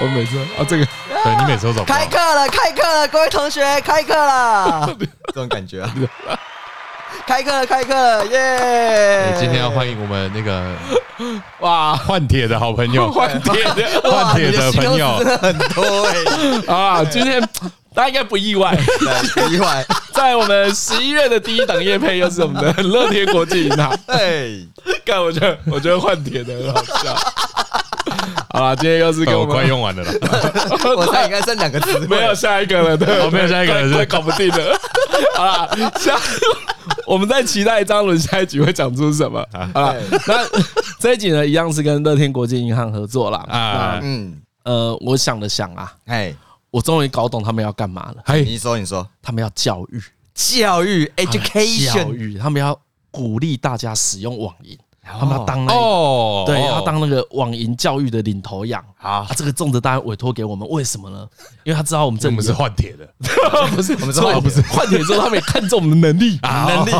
我每次啊，这个 对你每次都找不到。开课了，开课了，各位同学，开课了，这种感觉啊。开课了，开课了，耶！今天要欢迎我们那个 哇换铁的好朋友，换铁的换铁的朋友很多哎啊！今天大家应该不意外，不意外，在我们十一月的第一档夜配又是我们的乐天国际银行。对，干，我觉得我觉得换铁的很好笑。好了，今天又是给我快用完了啦，我猜应该剩两个字，没有下一个了，对，我没有下一个了，快搞不定了。好了，下我们在期待张伦下一集会讲出什么。好了，那这一集呢，一样是跟乐天国际银行合作了啊。嗯，呃，我想了想啊，哎，我终于搞懂他们要干嘛了。哎，你说，你说，他们要教育，教育，education，教育，他们要鼓励大家使用网银。他们要当那哦，对，要当那个网银教育的领头羊啊！这个重责大任委托给我们，为什么呢？因为他知道我们这里是换铁的，不是我们是换，不是换铁之后，他们也看中我们的能力 啊，能力。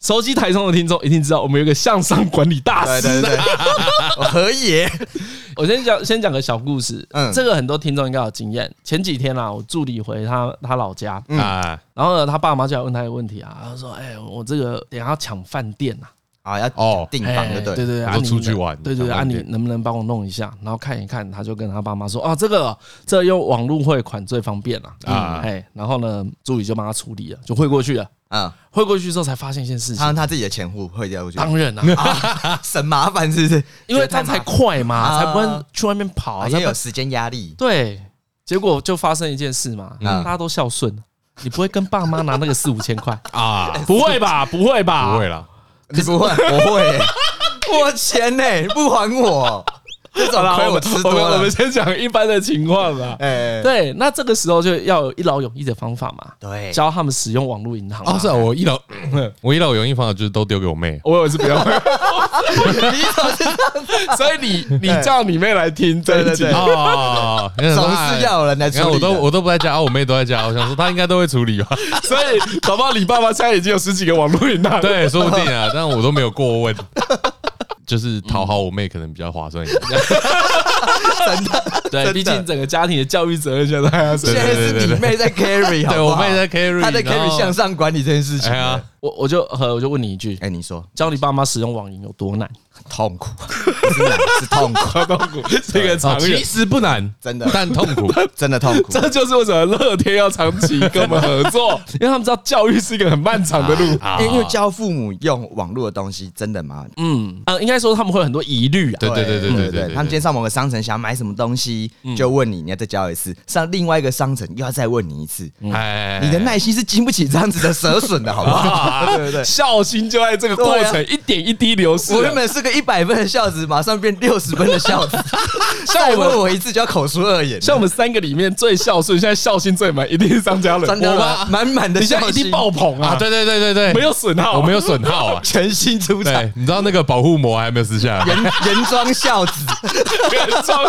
熟悉台中的听众一定知道，我们有个向上管理大师，对对对，何爷。我先讲，先讲个小故事。嗯，这个很多听众应该有经验。前几天啊，我助理回他他老家啊，然后呢，他爸妈就来问他一个问题啊，他说：“哎，我这个等下要抢饭店呐。”啊，要哦订房对对对，然后出去玩，对对对，啊，你能不能帮我弄一下？然后看一看，他就跟他爸妈说：“啊，这个这用网络汇款最方便了啊。”哎，然后呢，助理就帮他处理了，就汇过去了。啊，汇过去之后才发现一件事情，他用他自己的钱户汇掉过去，当然了，省麻烦是不是？因为他才快嘛，才不会去外面跑，也有时间压力。对，结果就发生一件事嘛，大家都孝顺，你不会跟爸妈拿那个四五千块 啊？不会吧？不会吧？不会啦。你不会，我会，我钱呢？不还我？好了，我们我们先讲一般的情况吧。哎，对，那这个时候就要有一劳永逸的方法嘛。对，教他们使用网络银行。哦，是啊，我一劳，我一劳永逸方法就是都丢给我妹。我也是不要。所以你你叫你妹来听这一集啊，总是要有人来处理。我都我都不在家，我妹都在家。我想说她应该都会处理吧。所以宝宝，你爸爸现在已经有十几个网络银行。对，说不定啊，但我都没有过问。就是讨好我妹可能比较划算一点，真的，对，毕竟整个家庭的教育责任现在还现在是你妹在 carry，对，我妹在 carry，她在 carry 向上管理这件事情。我我就和我就问你一句，哎，你说。教你爸妈使用网银有多难？痛苦，是难，是痛苦，痛苦，是一个长其实不难，真的，但痛苦，真的痛苦。这就是为什么乐天要长期跟我们合作，因为他们知道教育是一个很漫长的路，因为教父母用网络的东西真的麻烦？嗯，呃，应该说他们会有很多疑虑啊。对对对对对对，他们今天上某个商城想买什么东西，就问你，你要再教一次；上另外一个商城又要再问你一次。哎，你的耐心是经不起这样子的折损的，好不好？对对对，孝心就在这个过程一点一滴流失。我原本是个一百分的孝子。马上变六十分的孝子，再问我一次就要口出恶言。像我们三个里面最孝顺，现在孝心最满，一定是张嘉伦。张嘉伦满满的孝心，一定爆棚啊！对对对对对，没有损耗，我没有损耗啊，全新出场。你知道那个保护膜还没有撕下来，原原装孝子，原装。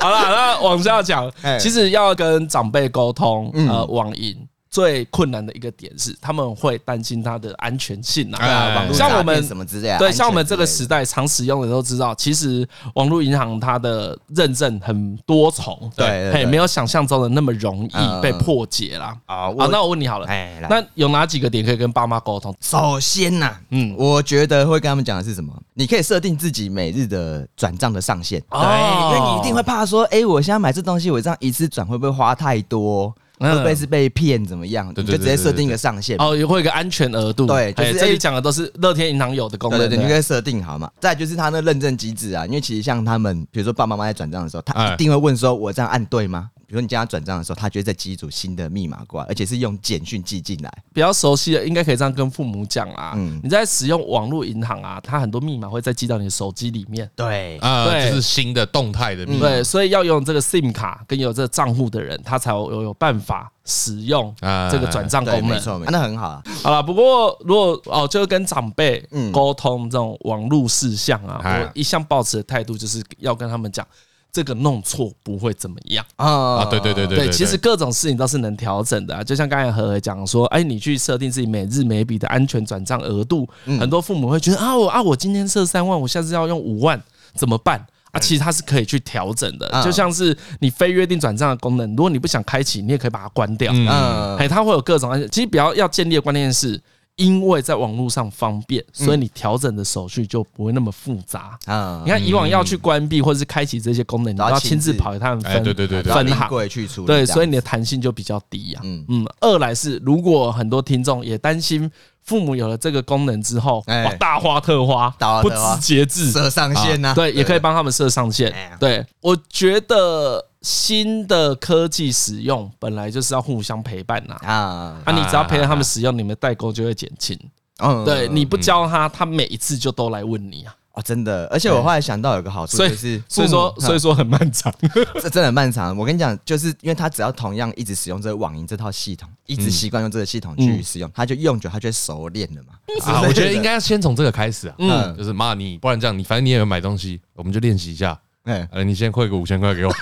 好了，那往下讲，其实要跟长辈沟通，呃，网银。最困难的一个点是，他们会担心它的安全性啊。像我们什么之类，对，像我们这个时代常使用的都知道，其实网络银行它的认证很多重，对，嘿，没有想象中的那么容易被破解啦。啊，好，那我问你好了，那有哪几个点可以跟爸妈沟通？首先呐，嗯，我觉得会跟他们讲的是什么？你可以设定自己每日的转账的上限，对，因为你一定会怕说，哎，我现在买这东西，我这样一次转会不会花太多？会不会是被骗？怎么样？你就直接设定一个上限哦，也会有个安全额度。对，就是这里讲的都是乐天银行有的功能。对对，你可以设定好嘛。再就是他那认证机制啊，因为其实像他们，比如说爸爸妈妈在转账的时候，他一定会问说：“我这样按对吗？”比如说你叫他转账的时候，他就会再寄一组新的密码过来，而且是用简讯寄进来。比较熟悉的，应该可以这样跟父母讲啊。嗯，你在使用网络银行啊，它很多密码会再寄到你的手机里面。对，啊，这是新的动态的密码。对，所以要用这个 SIM 卡跟有这个账户的人，他才有有办法使用这个转账功能。没错，那很好啊。好了，不过如果哦，就是跟长辈沟通这种网络事项啊，我一向保持的态度就是要跟他们讲。这个弄错不会怎么样啊？对对对对对，其实各种事情都是能调整的。啊就像刚才何何讲说，哎，你去设定自己每日每笔的安全转账额度，很多父母会觉得啊，我啊，我今天设三万，我下次要用五万怎么办？啊，其实它是可以去调整的，就像是你非约定转账的功能，如果你不想开启，你也可以把它关掉。嗯，哎，它会有各种，其实比较要建立的关键是。因为在网络上方便，所以你调整的手续就不会那么复杂啊。你看以往要去关闭或者是开启这些功能，你要亲自跑一趟分，对对对对，分行去处理，对，所以你的弹性就比较低呀。嗯嗯。二来是，如果很多听众也担心父母有了这个功能之后，哇，大花特花，不知节制，设上限呐，对，也可以帮他们设上限。对，我觉得。新的科技使用本来就是要互相陪伴呐啊，啊，你只要陪着他们使用，你们代沟就会减轻。嗯，对，你不教他，他每一次就都来问你啊。啊，真的，而且我后来想到有个好处，就是所以说所以说很漫长，这真的很漫长。我跟你讲，就是因为他只要同样一直使用这个网银这套系统，一直习惯用这个系统去使用，他就用久，他就熟练了嘛。啊，我觉得应该要先从这个开始啊，嗯，就是骂你，不然这样，你反正你也有买东西，我们就练习一下。哎，哎，你先汇个五千块给我。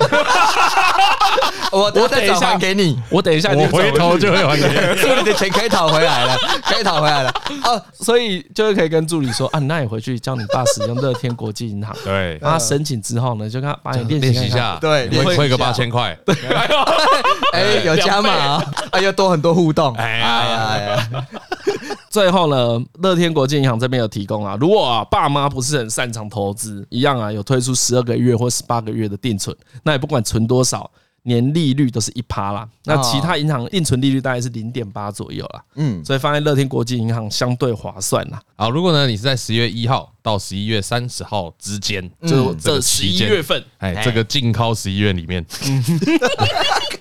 我我等一下给你，我等一下，我回头就会还给你。助理的钱可以讨回来了，可以讨回来了。哦，所以就是可以跟助理说啊，那你回去叫你爸使用乐天国际银行。对，他申请之后呢，就看把你练习一下，对，汇汇个八千块。哎，有加码，哎，又多很多互动。哎呀，最后呢，乐天国际银行这边有提供啊，如果啊爸妈不是很擅长投资，一样啊有推出十二个月或十八个月的定存，那也不管存多少。年利率都是一趴啦，那其他银行定存利率大概是零点八左右啦，嗯，所以放在乐天国际银行相对划算啦。好，如果呢你是在十月一号到十一月三十号之间，就这十一月份，哎，这个禁靠十一月里面。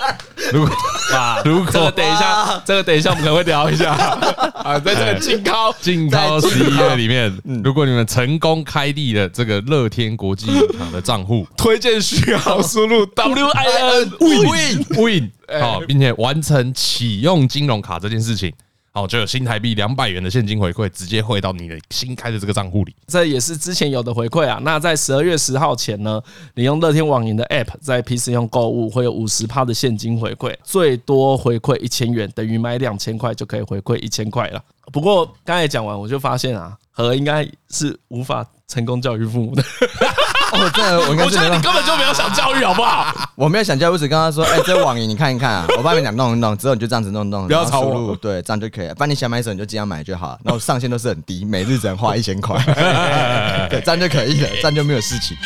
如果 啊，如果这个等一下，这个等一下我们可能会聊一下。啊，在这个劲高劲高十一月里面，如果你们成功开立了这个乐天国际银行的账户，推荐序号输入 W I N Win Win，好，并且完成启用金融卡这件事情。好，就有新台币两百元的现金回馈，直接汇到你的新开的这个账户里。这也是之前有的回馈啊。那在十二月十号前呢，你用乐天网银的 App 在 PC 用购物，会有五十趴的现金回馈，最多回馈一千元，等于买两千块就可以回馈一千块了。不过刚才讲完，我就发现啊，和应该是无法成功教育父母的。哦，真的，我觉得你根本就没有想教育，好不好？我没有想教育，我只跟他说，哎，这网银你看一看啊，我帮你讲弄一弄，之后你就这样子弄弄，不要吵我，对，这样就可以了。不然你想买什么你就尽量买就好了，然后上限都是很低，每日只能花一千块，对，这样就可以了，这样就没有事情。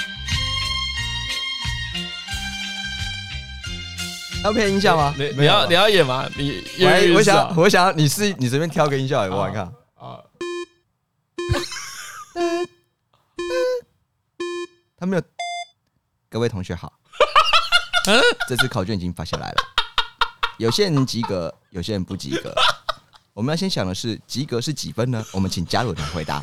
要配音效吗？你你要你要演吗？你我我想我想你是你随便挑个音效来我看啊。他没有，各位同学好，这次考卷已经发下来了，有些人及格，有些人不及格。我们要先想的是，及格是几分呢？我们请嘉伦来回答。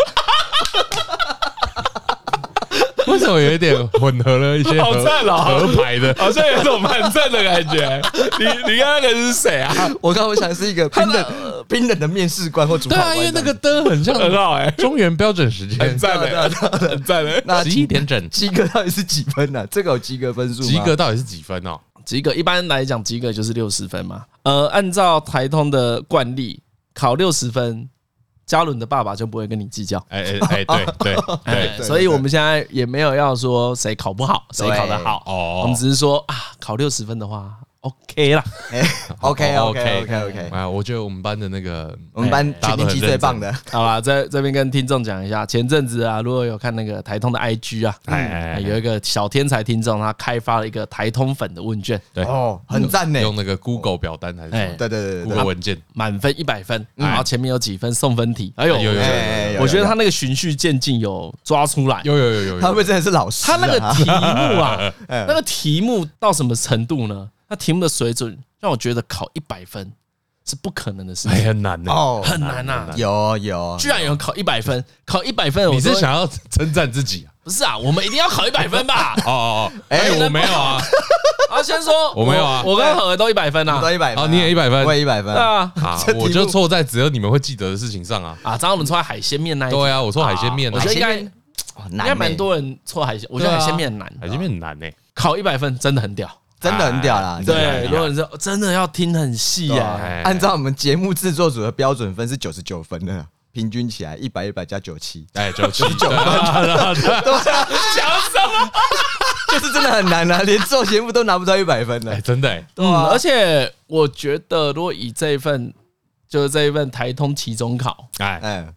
为什么有一点混合了一些好赞哦，合牌的，好像有种蛮赞的感觉。你你刚刚那个是谁啊？我刚刚我想是一个冰冷冰冷的面试官或主考官。对啊，因为那个灯很像很好哎，中原标准时间很赞的，很赞的。那十一点整，及格到底是几分呢？这个有及格分数？及格到底是几分哦？及格一般来讲，及格就是六十分嘛。呃，按照台通的惯例，考六十分。嘉伦的爸爸就不会跟你计较，哎哎哎，对对 对，所以我们现在也没有要说谁考不好，谁考得好，哦，我们只是说啊，考六十分的话。OK 啦，OK OK OK OK，啊，我觉得我们班的那个，我们班全年级最棒的。好啦，在这边跟听众讲一下，前阵子啊，如果有看那个台通的 IG 啊，哎，有一个小天才听众，他开发了一个台通粉的问卷，对，哦，很赞呢，用那个 Google 表单还是什么？对对对，Google 文件，满分一百分，然后前面有几分送分题，哎呦，有有有，我觉得他那个循序渐进有抓出来，有有有有，他会不会真的是老师？他那个题目啊，那个题目到什么程度呢？那题目的水准让我觉得考一百分是不可能的事情，很难哦，很难呐。有有，居然有人考一百分，考一百分，你是想要称赞自己啊？不是啊，我们一定要考一百分吧？哦哦哦，哎，我没有啊。啊，先说我没有啊，我跟何都一百分啊，都一百分。哦，你也一百分，我也一百分。啊，我就错在只有你们会记得的事情上啊。啊，刚刚我们错在海鲜面那一题。对啊，我错海鲜面，我觉得应该应该蛮多人错海鲜。我觉得海鲜面很难，海鲜面很难呢。考一百分真的很屌。真的很屌啦！对，如果你说真的要听很细啊，按照我们节目制作组的标准分是九十九分的，平均起来一百一百加九七，哎，九七。九分，讲什么？就是真的很难啊，连做节目都拿不到一百分的，哎，真的，哎，嗯，而且我觉得，如果以这一份，就是这一份台通期中考，哎。哎，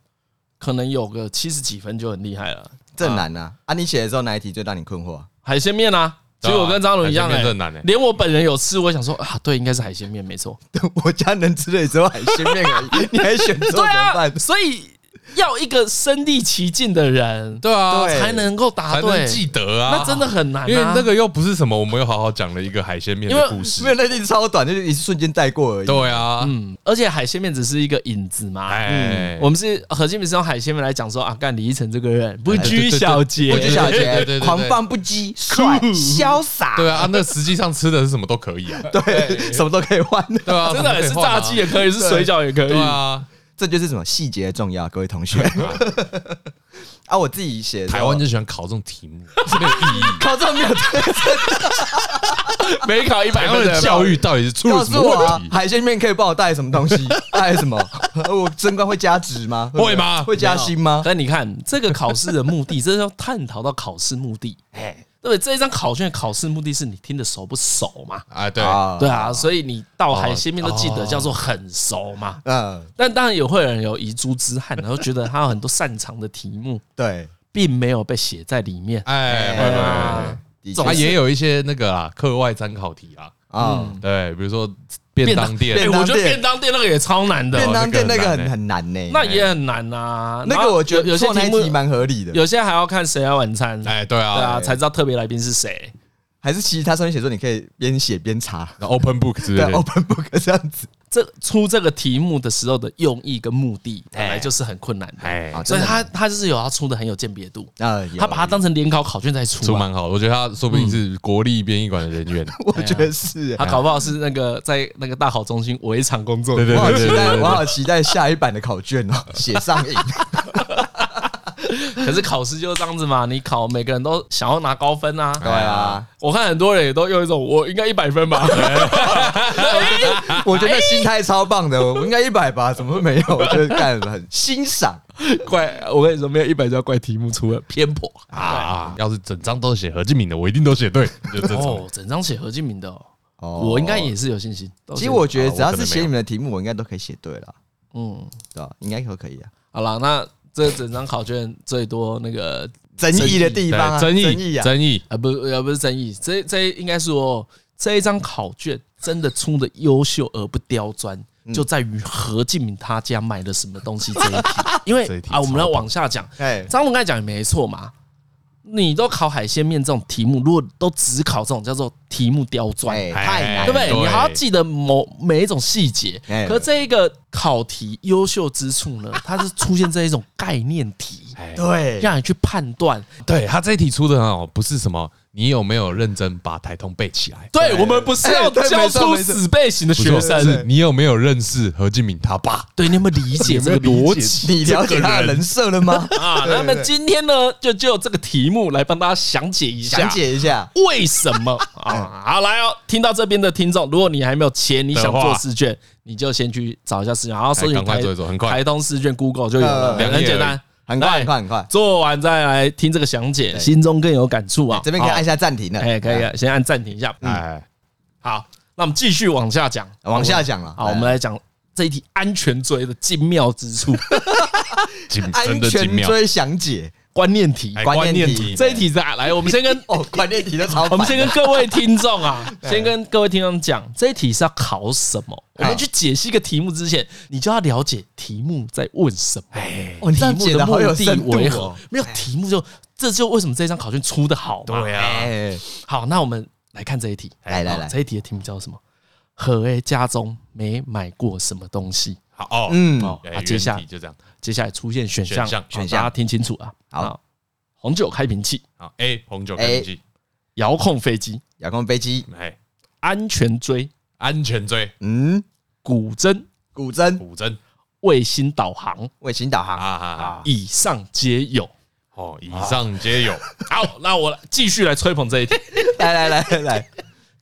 可能有个七十几分就很厉害了。这难呐！啊，你写的时候哪一题最让你困惑？海鲜面啊，其实我跟张伦一样哎，连我本人有吃，我想说啊，对，应该是海鲜面，没错。我家能吃的也只有海鲜面而已，你还选错怎么办？所以。要一个身历其境的人，对啊，才能够答对，才能记得啊，那真的很难，因为那个又不是什么，我们又好好讲了一个海鲜面的故事，因为那句超短，就是一瞬间带过而已。对啊，嗯，而且海鲜面只是一个引子嘛，嗯，我们是何敬明是用海鲜面来讲说啊，干李依晨这个人不拘小节，不拘小节，狂放不羁，帅潇洒，对啊，那实际上吃的是什么都可以啊，对，什么都可以换，对啊，真的是炸鸡也可以，是水饺也可以，对啊。这就是什么细节的重要，各位同学。啊，我自己写，台湾就喜欢考这种题目，没有意义，考这种没有，没考一百分的教育到底是出了什么问题？海鲜面可以帮我带什么东西？带什么？我升官会加职吗？会吗？会加薪吗？但你看这个考试的目的，这是要探讨到考试目的。哎。对，这一张考卷考试目的是你听得熟不熟嘛？啊，对，对啊，所以你到海鲜面都记得叫做很熟嘛。嗯，但当然也会有人有遗珠之憾，然后觉得他有很多擅长的题目，对，并没有被写在里面。哎，他也有一些那个啊，课外参考题啊。啊，对，比如说。便当店，哎，我觉得便当店那个也超难的。便当店那个很很难呢，那也很难呐。那个我觉得有些题目蛮合理的，有些还要看谁来晚餐。哎，对啊，对啊，才知道特别来宾是谁。还是其实他上面写说你可以边写边查，open book 之类的，open book 这样子。这出这个题目的时候的用意跟目的，本来就是很困难的。哎，所以他他就是有他出的很有鉴别度啊，他把它当成联考考卷在出，出蛮好。我觉得他说不定是国立编译馆的人员，我觉得是。他搞不好是那个在那个大考中心围场工作。对对对，我好期待，我好期待下一版的考卷哦，写上瘾。可是考试就是这样子嘛，你考每个人都想要拿高分啊。对啊，我看很多人也都用一种我应该一百分吧。我觉得心态超棒的，我应该一百吧？怎么会没有？我觉得干很欣赏。怪我跟你说，没有一百就要怪题目出了偏颇啊！要是整张都写何敬明的，我一定都写对。哦，整张写何敬明的，哦，我应该也是有信心。其实我觉得只要是写你们的题目，我应该都可以写对了。嗯，对吧？应该都可以啊。好了，那。这整张考卷最多那个争议的地方，争议争议啊，不，呃不是争议，这这应该说这一张考卷真的出的优秀而不刁钻，就在于何敬明他家买了什么东西这一题，因为啊，我们要往下讲，张龙刚才讲也没错嘛。你都考海鲜面这种题目，如果都只考这种叫做题目刁钻，太难，对不对？你还要记得某每一种细节。可这一个考题优秀之处呢，它是出现这一种概念题，对，让你去判断。对，他这一题出的很好，不是什么。你有没有认真把台通背起来？对，我们不是要教出死背型的学生。你有没有认识何敬敏他爸？对，你有没有理解这个逻辑？你了解他的人设了吗？啊，那么今天呢，就就这个题目来帮大家详解一下。详解一下为什么 啊？好，来哦，听到这边的听众，如果你还没有钱，你想做试卷，你就先去找一下试卷，然后搜寻台台通试卷，Google 就有了，两个很简单。很快很快很快，做完再来听这个详解，心中更有感触啊！这边可以按下暂停了，哎，可以，先按暂停一下。哎，好，那我们继续往下讲，往下讲了。好，我们来讲这一题安全锥的精妙之处。安全锥详解。观念题，观念题，这一题咋来？我们先跟 哦，观念题的超，我们先跟各位听众啊，先跟各位听众讲，这一题是要考什么？我们去解析一个题目之前，你就要了解题目在问什么。哦，题目的目的为何？没有题目就这就为什么这张考卷出的好嘛？对啊。好，那我们来看这一题，来来来，这一题的题目叫什么？何 A 家中没买过什么东西？好哦，嗯，好，接下来就这样。接下来出现选项，选项大家听清楚啊！好，红酒开瓶器，好 A 红酒开瓶器，遥控飞机，遥控飞机，哎，安全锥，安全锥，嗯，古筝，古筝，古筝，卫星导航，卫星导航。啊啊啊！以上皆有，哦，以上皆有。好，那我继续来吹捧这一题，来来来来，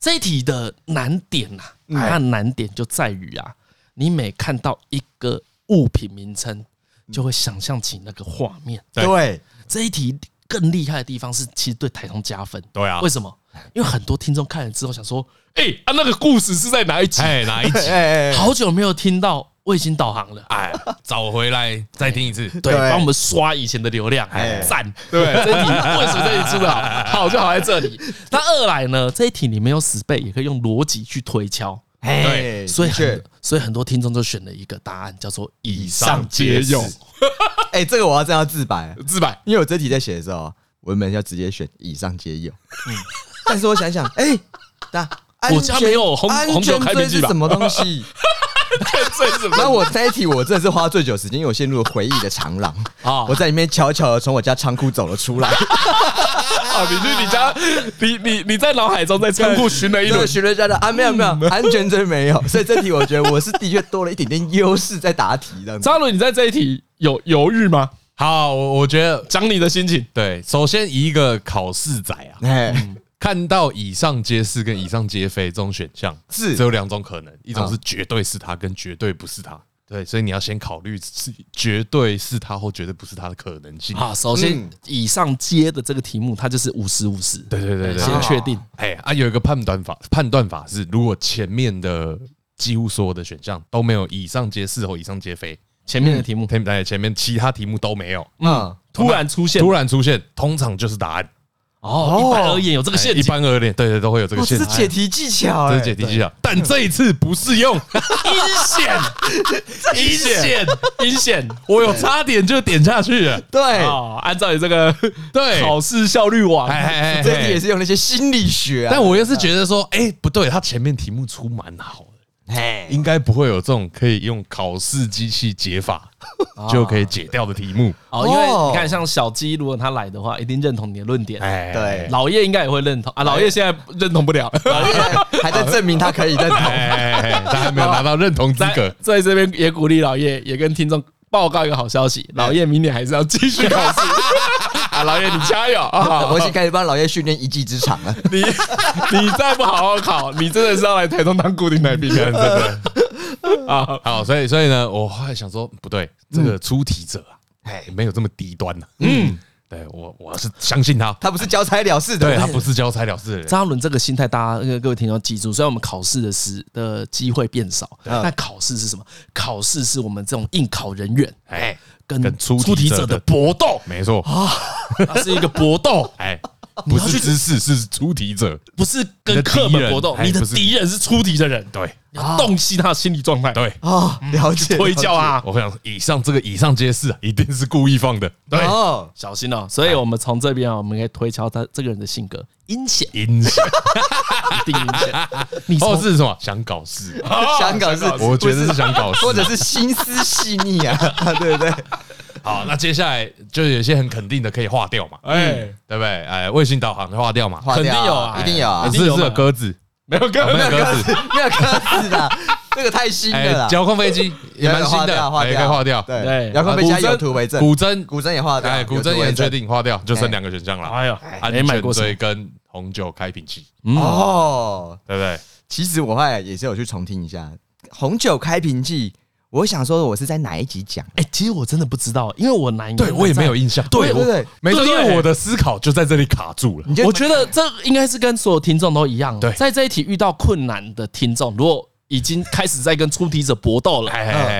这一题的难点呐，它的难点就在于啊，你每看到一个物品名称。就会想象起那个画面。对，这一题更厉害的地方是，其实对台通加分。对啊，为什么？因为很多听众看了之后想说，哎啊，那个故事是在哪一集？哎，哪一集？好久没有听到。卫星导航了，哎，找回来再听一次，对，帮我们刷以前的流量，哎，赞，对，这一题为什么这题出的好，好就好在这里。那二来呢，这一题你没有死背，也可以用逻辑去推敲，对，所以很，所以很多听众都选了一个答案，叫做以上皆有。哎，这个我要这样自白，自白，因为我这题在写的时候，我们要直接选以上皆有，嗯，但是我想想，哎，那我家没有红红酒开瓶器吧？什么东西？那我这一题我真的是花最久时间，因为我陷入了回忆的长廊啊！我在里面悄悄的从我家仓库走了出来。啊，你去你家，你你你在脑海中在仓库寻了一轮，寻了家的啊，没有没有，安全真没有。所以这题我觉得我是的确多了一点点优势在答题的。张伦，你在这一题有犹豫吗？好，我我觉得讲你的心情。对，首先以一个考试仔啊。看到以上皆是跟以上皆非这种选项，是只有两种可能，一种是绝对是他，跟绝对不是他。对，所以你要先考虑是绝对是他或绝对不是他的可能性。啊，首先以上接的这个题目，它就是五十五十。对对对对，先确定。哎啊，有一个判断法，判断法是，如果前面的几乎所有的选项都没有以上皆是或以上皆非，前面的题目，哎，前面其他题目都没有，嗯，突然出现，突然出现，通常就是答案。哦，一般而言有这个陷阱，一般而言，对对都会有这个陷阱。这是解题技巧，这是解题技巧，但这一次不是用。阴险，阴险，阴险，我有差点就点下去了。对，按照你这个对。考试效率网，这题也是用那些心理学。但我又是觉得说，哎，不对，他前面题目出蛮好。嘿，应该不会有这种可以用考试机器解法就可以解掉的题目哦。因为你看，像小鸡，如果他来的话，一定认同你的论点。哎，对，老叶应该也会认同啊。老叶现在认同不了，老叶还在 证明他可以认同，他还没有拿到认同资格。在这边也鼓励老叶，也跟听众报告一个好消息：老叶明年还是要继续考试。啊，老叶你加油啊！我已经开始帮老叶训练一技之长了。你你再不好好考，你真的是要来台中当固定来宾了！真的 啊，好，所以所以呢，我后来想说，不对，这个出题者啊，哎，没有这么低端呢。嗯，对我我是相信他，他不是交差了事的，对他不是交差了事的人。张伦这个心态，大家各位听众记住，虽然我们考试的时的机会变少，但考试是什么？考试是我们这种应考人员，哎。跟出题者的搏斗，没错。啊，它是一个搏斗，哎，不是知识，是出题者，不是跟课本搏斗，你的敌人是出题的人，对，要洞悉他的心理状态，对啊，了解，推敲啊，我想以上这个以上皆是，一定是故意放的，对，小心哦，所以我们从这边啊，我们可以推敲他这个人的性格。阴险，阴险，一定阴险。你说是什么？想搞事，想搞事。我觉得是想搞事，或者是心思细腻啊，对不对？好，那接下来就有些很肯定的可以划掉嘛，哎，对不对？哎，卫星导航划掉嘛，肯定有啊，一定有啊。是是有鸽子，没有鸽，没有鸽子，没有鸽子的，这个太新了。遥控飞机也蛮新的，也可以划掉。对，遥控飞机有图为证，古筝，古筝也划掉，哎，古筝也确定划掉，就剩两个选项了。哎呦，安全锥跟红酒开瓶器。哦，对不对？其实我后来也是有去重听一下红酒开瓶器。我想说，我是在哪一集讲？哎，其实我真的不知道，因为我难，对我也没有印象。对对对，没错，因为我的思考就在这里卡住了。我觉得这应该是跟所有听众都一样。对，在这一题遇到困难的听众，如果已经开始在跟出题者搏斗了，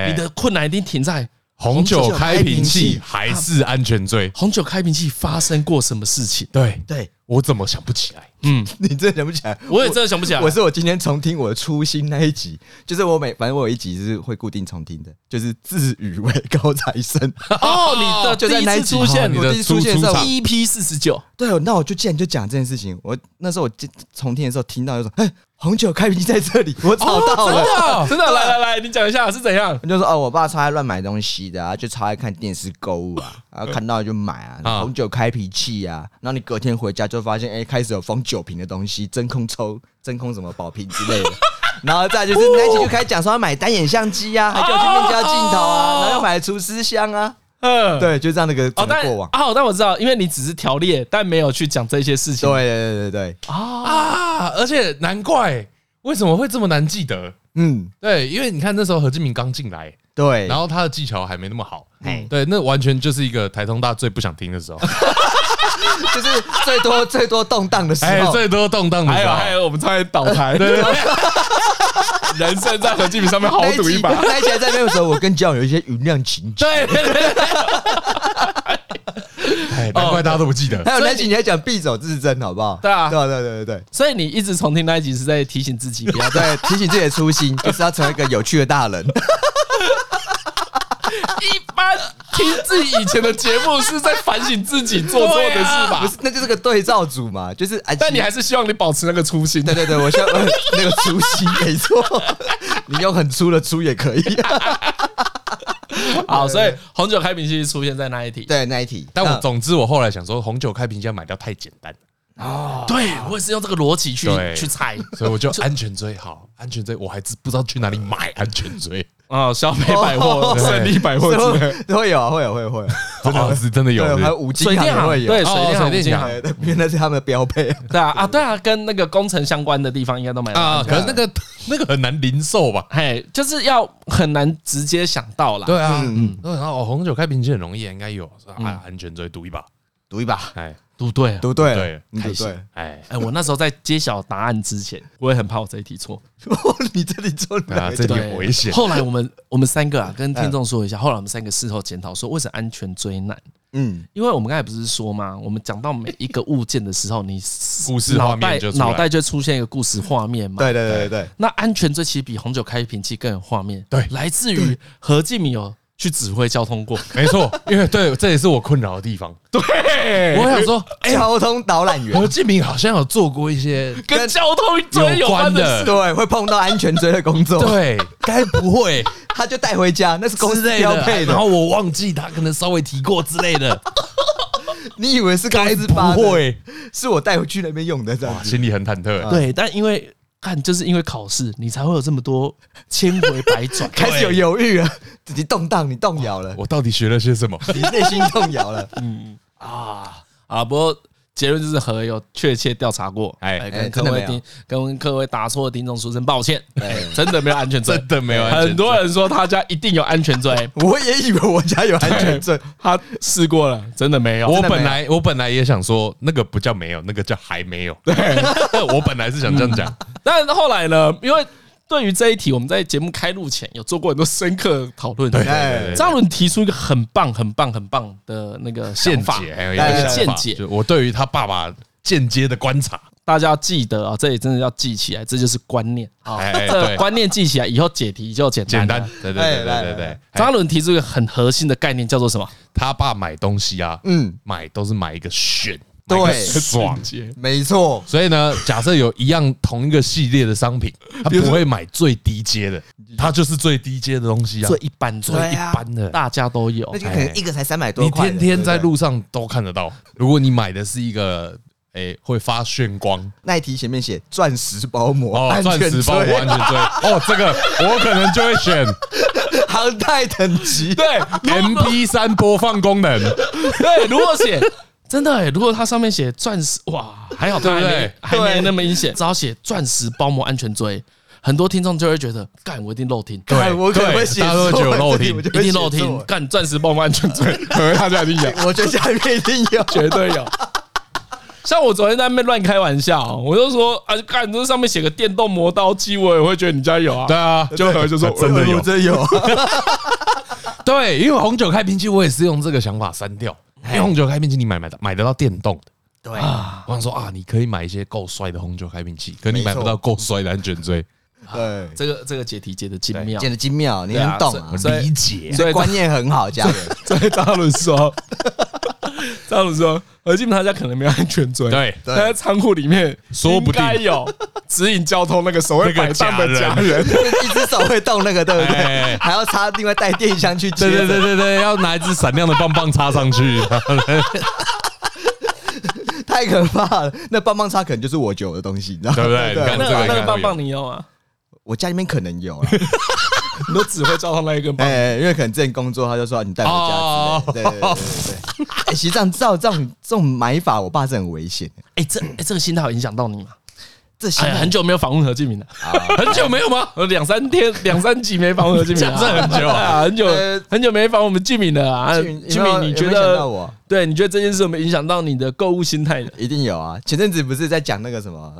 你的困难一定停在红酒开瓶器还是安全锥？红酒开瓶器发生过什么事情？对对。我怎么想不起来？嗯，你真的想不起来？我也真的想不起来。我是我今天重听我的初心那一集，就是我每反正我有一集是会固定重听的，就是自诩为高材生。哦，你的 就在那一次出现，我第一次出现的时候，EP 四十九。对，那我就既然就讲这件事情，我那时候我重听的时候听到就说，哎。红酒开瓶器在这里，我找到了，哦、真的，真的，来来来，你讲一下是怎样？就说哦，我爸超爱乱买东西的啊，就超爱看电视购物啊，然后看到就买啊，红酒开瓶器啊，然后你隔天回家就发现，哎，开始有封酒瓶的东西，真空抽，真空什么保瓶之类的，然后再就是那期就开始讲说要买单眼相机啊，还叫我去面交镜头啊，然后要买厨师箱啊。嗯，对，就这样那个整个过往。哦，但我知道，因为你只是条列，但没有去讲这些事情。对对对对对。啊，而且难怪为什么会这么难记得，嗯，对，因为你看那时候何志明刚进来，对，然后他的技巧还没那么好，哎，对，那完全就是一个台通大最不想听的时候，就是最多最多动荡的时候，最多动荡的时候，还有还有我们差点倒台，对，人生在何敬明上面豪赌一把，那起来在那个时候，我跟姜有一些云量情节，对。哎，难怪大家都不记得。还有那集你还讲必走自珍，好不好？对啊，对对对对对。所以你一直重听那一集是在提醒自己，不要对，提醒自己的初心，就是要成为一个有趣的大人。一般听自己以前的节目是在反省自己做错的事吧？不是，那就是个对照组嘛。就是，但你还是希望你保持那个初心。对对对，我希望那个初心没错。你用很粗的粗也可以。好，所以红酒开瓶器出现在那一题，对那一题。但我总之我后来想说，红酒开瓶器要买掉太简单哦，对我也是用这个逻辑去去猜，所以我就安全锥好，安全锥我还是不知道去哪里买安全锥啊，消费百货、胜利百货之类。会有，会有，会有，会有，真的是真的有，还有五金行会有，对，水电、水电行，原来是他们的标配。对啊，啊，对啊，跟那个工程相关的地方应该都买到啊，可是那个 那个很难零售吧？嘿，就是要很难直接想到啦。对啊，嗯，然后红酒开瓶器很容易，应该有，啊，安全锥赌一把，赌一把，哎。赌对，都对，对，开心。哎哎，我那时候在揭晓答案之前，我也很怕我这一题错。你这里错啊，这题很危险。后来我们我们三个啊，跟听众说一下。后来我们三个事后检讨说，为什么安全最难？嗯，因为我们刚才不是说吗？我们讲到每一个物件的时候，你故事画面就脑袋就出现一个故事画面嘛。对对对对。那安全这其实比红酒开瓶器更有画面。对，来自于何敬明有。去指挥交通过，没错，因为对，这也是我困扰的地方。对，我想说，交通导览员何敬明好像有做过一些跟交通有关的，对，会碰到安全锥的工作。对，该不会他就带回家？那是公司标配的。然后我忘记他可能稍微提过之类的。你以为是该不会？是我带回去那边用的，这样心里很忐忑。对，但因为。看，就是因为考试，你才会有这么多千回百转，开始有犹豫了，自己动荡，你动摇了。我到底学了些什么？你内心动摇了。嗯啊啊！不过结论就是何有确切调查过，哎，跟各位听，跟各位答错的听众说声抱歉。哎，真的没有安全锥，真的没有。很多人说他家一定有安全罪，我也以为我家有安全罪，他试过了，真的没有。我本来我本来也想说，那个不叫没有，那个叫还没有。对，我本来是想这样讲。但后来呢？因为对于这一题，我们在节目开录前有做过很多深刻讨论。对，张伦提出一个很棒、很棒、很棒的那个见解，还有一个见解。我对于他爸爸间接的观察，大家要记得啊，这里真的要记起来，这就是观念啊。这观念记起来以后解题就简单。简单，对对对对对。张伦提出一个很核心的概念，叫做什么？他爸买东西啊，嗯，买都是买一个选。对，爽，没错。所以呢，假设有一样同一个系列的商品，他不会买最低阶的，他就是最低阶的东西啊，最一般、最一般的，大家都有。那就可能一个才三百多块，你天天在路上都看得到。如果你买的是一个，诶，会发炫光，那一题前面写钻石包膜，哦，钻石包膜安全锥，哦，这个我可能就会选。航太等级，对，MP 三播放功能，对，如果写。真的哎，如果它上面写钻石，哇，还好它还没还没那么明显，只要写钻石包膜安全锥，很多听众就会觉得，干，我一定漏听，对，我可能会写错，大家都漏听，一定漏听，干，钻石包膜安全锥，可能他家一定有，我觉得下面一定有，绝对有。像我昨天在那边乱开玩笑，我就说啊，干，这上面写个电动磨刀机，我也会觉得你家有啊，对啊，就可能就说真的有，真有，对，因为红酒开瓶器，我也是用这个想法删掉。因为红酒开瓶器，你买买的买得到电动的。对。啊，我想说啊，你可以买一些够帅的红酒开瓶器，可你买不到够帅的安全锥。对，这个这个解题解的精妙，解的精妙，你很懂，理解，所以观念很好，家人。所以大伦说，张伦说，何敬明他家可能没有安全锥，对，他在仓库里面说不定有 指引交通那个手会摆荡的家人，一只手会动那个，对不对？还要插另外带电箱去接，对对对对对，要拿一支闪亮的棒棒插上去，太可怕了。那棒棒插可能就是我酒的东西，你知道对不对？那那个棒棒你有吗？我家里面可能有，你都只会照他那一根棒。哎，因为可能之前工作，他就说你带回家。对对对对对。哎，其实这样照这种这种买法，我爸是很危险。哎，这哎这个心态有影响到你吗？这些很久没有访问何敬明了，很久没有吗？两三天、两三集没访问何敬明，这很久啊，很久很久没访我们敬明了啊。敬明，你觉得？对，你觉得这件事有没有影响到你的购物心态呢？一定有啊！前阵子不是在讲那个什么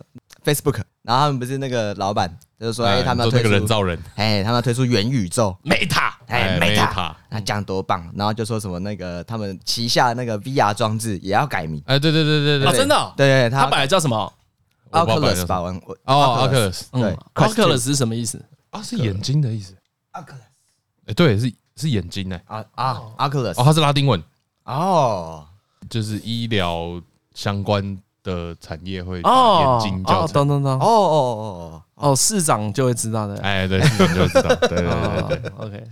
Facebook，然后他们不是那个老板就是说，哎，他们要推出人造人，哎，他们要推出元宇宙，Meta，哎，Meta，那讲多棒！然后就说什么那个他们旗下那个 VR 装置也要改名，哎，对对对对对，真的，对，他本来叫什么？Oculus 吧，我哦，Oculus，对，Oculus 是什么意思？啊，是眼睛的意思。Oculus，哎，对，是是眼睛呢。啊啊，Oculus，哦，它是拉丁文。哦，就是医疗相关的产业会眼睛叫。等等等，哦哦哦哦哦，市长就会知道的。哎，对，市长就会知道。对对对对，OK。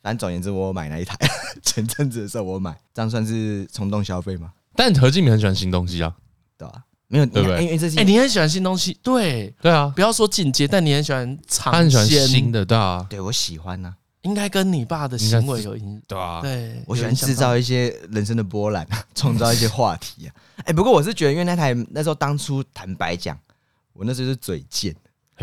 但总而言之，我买那一台，前阵子的时候我买，这样算是冲动消费吗？但何敬明很喜欢新东西啊，对吧？没有，对不对？因为这哎，你很喜欢新东西，对对啊，不要说进阶，但你很喜欢尝很喜欢新的，对啊，对我喜欢呢，应该跟你爸的行为有影，对啊，对，我喜欢制造一些人生的波澜，创造一些话题啊。哎，不过我是觉得，因为那台那时候当初坦白讲，我那时候是嘴贱，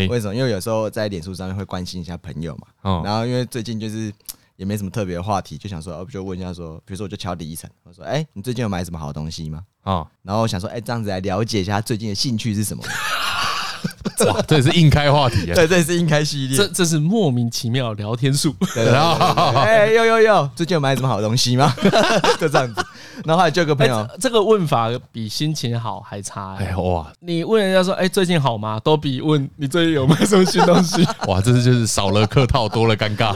为什么？因为有时候在脸书上面会关心一下朋友嘛，然后因为最近就是。也没什么特别的话题，就想说，就问一下说，比如说我就敲李依晨，我说，哎，你最近有买什么好东西吗？啊，然后我想说，哎，这样子来了解一下他最近的兴趣是什么。哇，这也是硬开话题啊！对，这也是硬开系列，这这是莫名其妙聊天术。然后，哎，呦呦呦，最近有买什么好东西吗？就这样子。然后后来就有个朋友，这个问法比心情好还差。哎哇，你问人家说，哎，最近好吗？都比问你最近有买什么新东西。哇，这是就是少了客套，多了尴尬。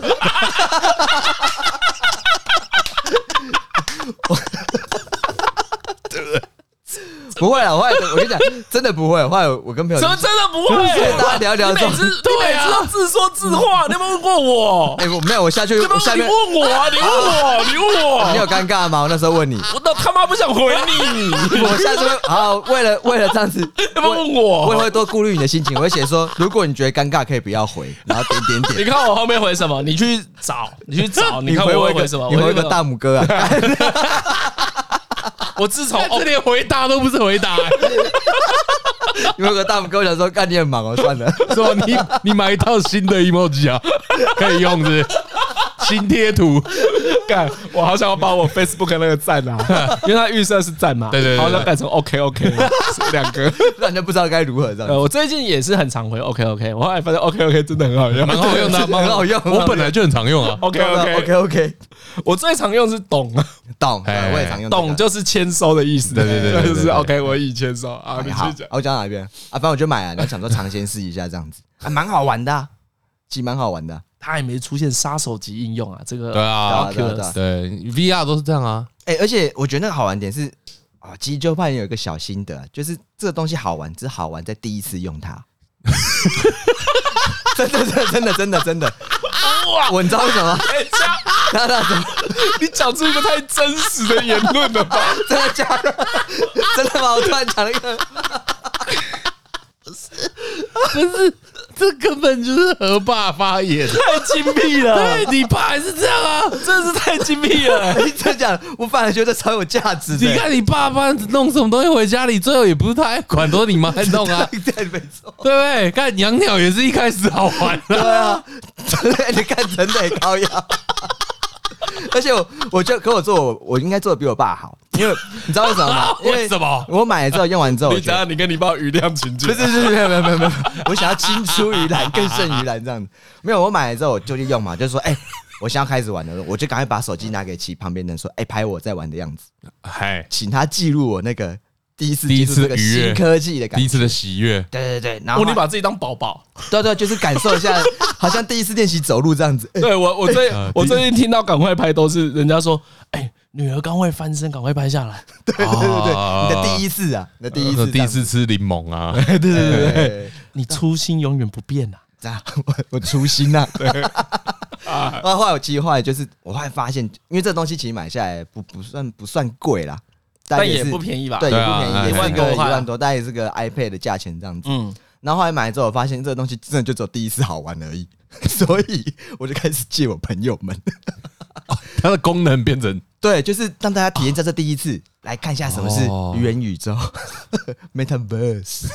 不会啊，我我跟你讲，真的不会。后来我跟朋友怎么真的不会？大家聊聊，每次对啊，自说自话。你有没有问过我？哎，我没有，我下去。你问我啊？你问我？你问我？你有尴尬吗？我那时候问你，我都他妈不想回你。我下次好，为了为了这样子，问我，我也会多顾虑你的心情。我会写说，如果你觉得尴尬，可以不要回，然后点点点。你看我后面回什么？你去找，你去找。你看我会回什么？你回个大拇哥啊。我自从这连回答都不是回答，有个大拇哥想说，干你很忙哦，算了，说你你买一套新的 emoji 啊，可以用是新贴图，干，我好想要把我 Facebook 那个赞啊，因为它预设是赞嘛，对对，好想改成 OK OK 两个，让人家不知道该如何这样。我最近也是很常回 OK OK，我后来发现 OK OK 真的很好用，蛮好用的，蛮好用，我本来就很常用啊，OK OK OK OK，我最常用是懂啊，懂，我也常用，懂就是签。收的意思，对对对，就是 OK，我已签收。啊。你去讲，我讲哪一边？啊？反正我就买了，然后想说尝鲜试一下，这样子。还蛮好玩的，其实蛮好玩的。它还没出现杀手级应用啊，这个对啊，对 VR 都是这样啊。哎，而且我觉得那个好玩点是啊，急救派有一个小心得，就是这个东西好玩，只好玩在第一次用它。真的，真的，真的，真的，真的。哇！我你知道为什么？那那怎么？你讲出一个太真实的言论了吧？真的假的？真的吗？我突然讲了一个，不是，不是，这根本就是河爸发言，太精辟了。对，你爸也是这样啊？真的是太精辟了。你这样讲，我反而觉得超有价值。你看你爸爸弄什么东西回家里，最后也不是他爱管，都是你妈在弄啊。对，没错，对不对？看养鸟也是一开始好玩的，对啊。对，你看真的高雅。而且我，我觉得可我做，我我应该做的比我爸好，因为你知道为什么吗？为什么？我买了之后用完之后，你等下你跟你爸余量情节，不是不是没有没有没有没有，我想要青出于蓝更胜于蓝这样子。没有，我买了之后我就去用嘛，就是说，哎，我现在开始玩了，我就赶快把手机拿给其旁边人说，哎，拍我在玩的样子，嗨，请他记录我那个。第一次第一次的新科技的感觉，第一次的喜悦，对对对，然后你把自己当宝宝，对对，就是感受一下，好像第一次练习走路这样子。对我我最 我最近听到赶快拍都是人家说，哎，女儿刚会翻身，赶快拍下来。对对对对，你的第一次啊，你的第一次，第一次吃柠檬啊，对对对对，你初心永远不变啊，这样我我初心呐。啊，然后后来我计划就是，我后来发现，因为这东西其实买下来不不算不算贵啦。但也不便宜吧？对，也不便宜，也是一个一万多，大概也是个 iPad 的价钱这样子。嗯，然后后来买了之后，我发现这个东西真的就只有第一次好玩而已，所以我就开始借我朋友们。它的功能变成对，就是让大家体验在这第一次，来看一下什么是元宇宙，Metaverse。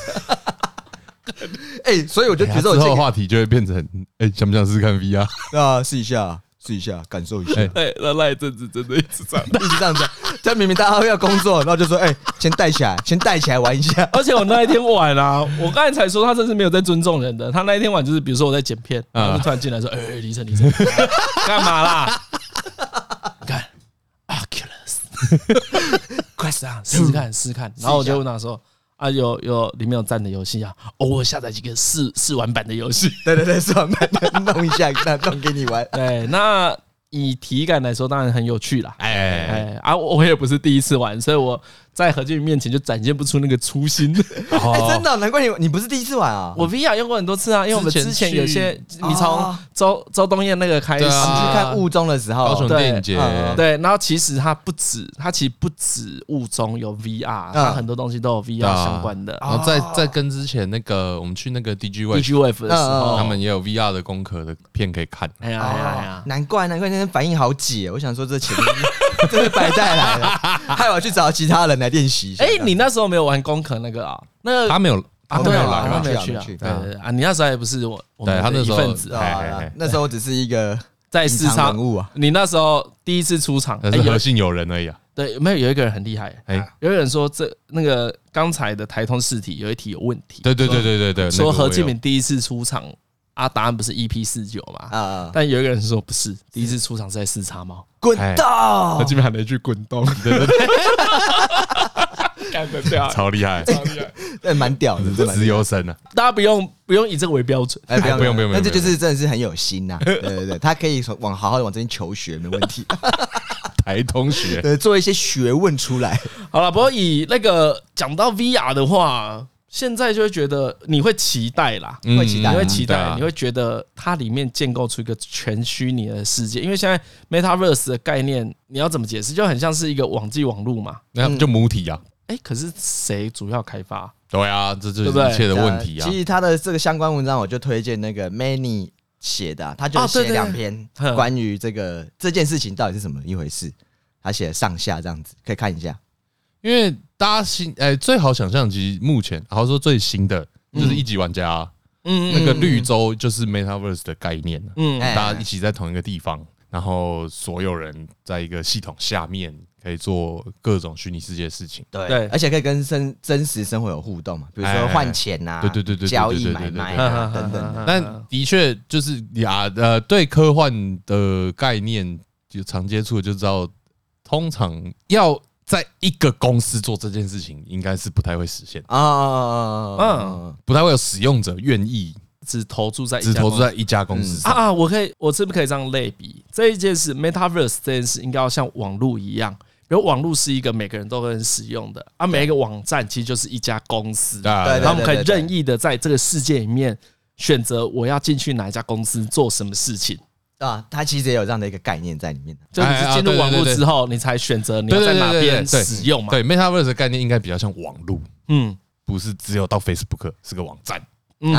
哎，所以我就觉得我这个话题就会变成，哎，想不想试试看 VR 啊？试一下。试一下，感受一下。哎，那那一阵子真的一直这样，一直这样子。他明明大家都要工作，然后就说：“哎，先带起来，先带起来玩一下。”而且我那一天晚啊，我刚才才说他真是没有在尊重人的。他那一天晚就是，比如说我在剪片，然后就突然进来说：“哎，李晨，李晨，干嘛啦？你看，Oculus，快试啊，试试看，试试看。”然后我就问他说。啊，有有里面有赞的游戏啊，偶尔下载几个试试玩版的游戏，对对对，试玩版的弄一下，那弄给你玩。对，那以体感来说，当然很有趣啦。哎哎啊，我也不是第一次玩，所以我。在何俊宇面前就展现不出那个初心，哎，真的难怪你你不是第一次玩啊！我 VR 用过很多次啊，因为我们之前有些你从周周冬燕那个开始去看雾中的时候，高雄电影节。对，然后其实它不止，它其实不止雾中有 VR，它很多东西都有 VR 相关的。然后在在跟之前那个我们去那个 DG DG Wave 的时候，他们也有 VR 的功课的片可以看。哎呀哎呀，难怪难怪那天反应好挤，我想说这钱 这是白带来的，害我去找其他人来练习一下。哎，你那时候没有玩功课那个啊？那个他没有啊，对啊，他没有去啊。对对啊，你那时候也不是我，对，他那时候一份子啊。那时候我只是一个在试场人物啊。你那时候第一次出场，是何信有人而已啊。对，没有有一个人很厉害。哎，有人说这那个刚才的台通试题有一题有问题。对对对对对对，说何建明第一次出场啊，答案不是 EP 四九嘛？啊，但有一个人说不是，第一次出场是在四叉猫。滚动，他这边喊了一句滚动。对对对。干得掉，超厉害，超厉害，对，蛮屌的，这自由身啊。大家不用不用以这个为标准，哎，不用不用不用，那这就是真的是很有心呐，对对对，他可以从往好好的往这边求学，没问题。台同学，对，做一些学问出来。好了，不过以那个讲到 VR 的话，现在就会觉得你会期待啦，会期待，你会期待，你会觉得它里面建构出一个全虚拟的世界，因为现在 Metaverse 的概念，你要怎么解释？就很像是一个网际网路嘛，那就母体啊。哎，可是谁主要开发？对啊，这就是一切的问题啊。其实他的这个相关文章，我就推荐那个 Many 写的，他就写两篇关于这个这件事情到底是什么一回事。他写了上下这样子，可以看一下。因为大家新哎，最好想象，其实目前，然后说最新的就是一级玩家，嗯，那个绿洲就是 Metaverse 的概念，嗯，大家一起在同一个地方，然后所有人在一个系统下面。可以做各种虚拟世界的事情，对，而且可以跟生真实生活有互动嘛，比如说换钱呐，对对对对，交易买卖等等。但的确就是呀，呃，对科幻的概念就常接触就知道，通常要在一个公司做这件事情，应该是不太会实现啊，嗯，不太会有使用者愿意只投注在只投注在一家公司啊。我可以，我是不是可以这样类比这一件事？Metaverse 这件事应该要像网络一样。比如网络是一个每个人都能使用的，啊每一个网站其实就是一家公司，他们可以任意的在这个世界里面选择我要进去哪一家公司做什么事情啊。它其实也有这样的一个概念在里面，就你是进入网络之后，你才选择你要在哪边使用嘛。对，Metaverse 的概念应该比较像网络，嗯，不是只有到 Facebook 是个网站。嗯，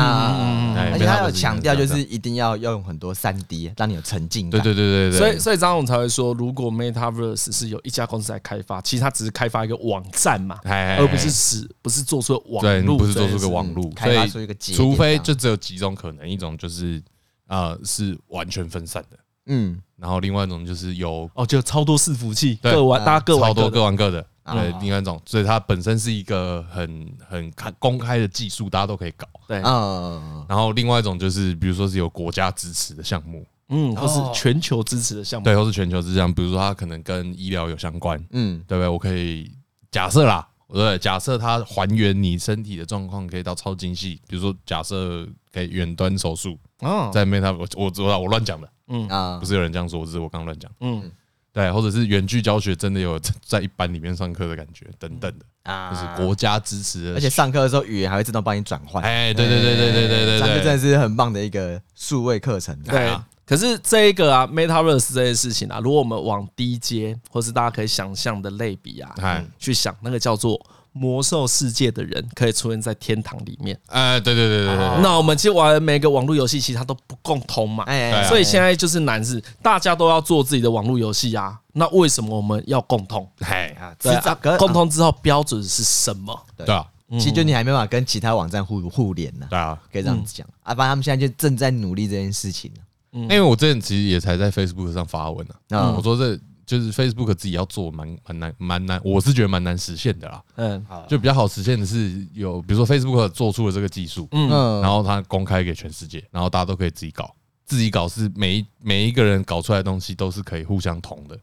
而且他有强调，就是一定要要用很多三 D，让你有沉浸感。对对对对对。所以所以张总才会说，如果 Metaverse 是有一家公司来开发，其实它只是开发一个网站嘛，而不是使不是做出网络，不是做出个网络，开发出一个。除非就只有几种可能，一种就是呃是完全分散的，嗯，然后另外一种就是有哦，就超多伺服器，各玩大家各玩超多各玩各的。对，另外一种，所以它本身是一个很很开公开的技术，大家都可以搞。对，嗯。然后另外一种就是，比如说是有国家支持的项目，嗯，或是全球支持的项目，对，或是全球支持项目，比如说它可能跟医疗有相关，嗯，对不对？我可以假设啦，对，假设它还原你身体的状况可以到超精细，比如说假设可以远端手术，哦，在 Meta，我我知道我乱讲的，嗯。啊，不是有人这样说，只是我刚乱讲，嗯。对，或者是远距教学，真的有在一班里面上课的感觉，等等的啊，就是国家支持的，而且上课的时候语言还会自动帮你转换。哎，对对对对对对对，这真的是很棒的一个数位课程。对，可是这一个啊，Metaverse 这件事情啊，如果我们往低阶，或是大家可以想象的类比啊，去想那个叫做。魔兽世界的人可以出现在天堂里面。哎，对对对对对。那我们其实玩每个网络游戏，其实它都不共通嘛。哎，所以现在就是难是，大家都要做自己的网络游戏啊。那为什么我们要共通？哎，对，共通之后标准是什么？对啊，其实就你还没办法跟其他网站互互联呢。对啊，可以这样子讲。啊，反正他们现在就正在努力这件事情。嗯，因为我之前其实也才在 Facebook 上发文呢。我说这就是 Facebook 自己要做蛮蛮难蛮难，我是觉得蛮难实现的啦。嗯，就比较好实现的是有，比如说 Facebook 做出了这个技术，嗯，然后它公开给全世界，然后大家都可以自己搞，自己搞是每一每一个人搞出来的东西都是可以互相同的。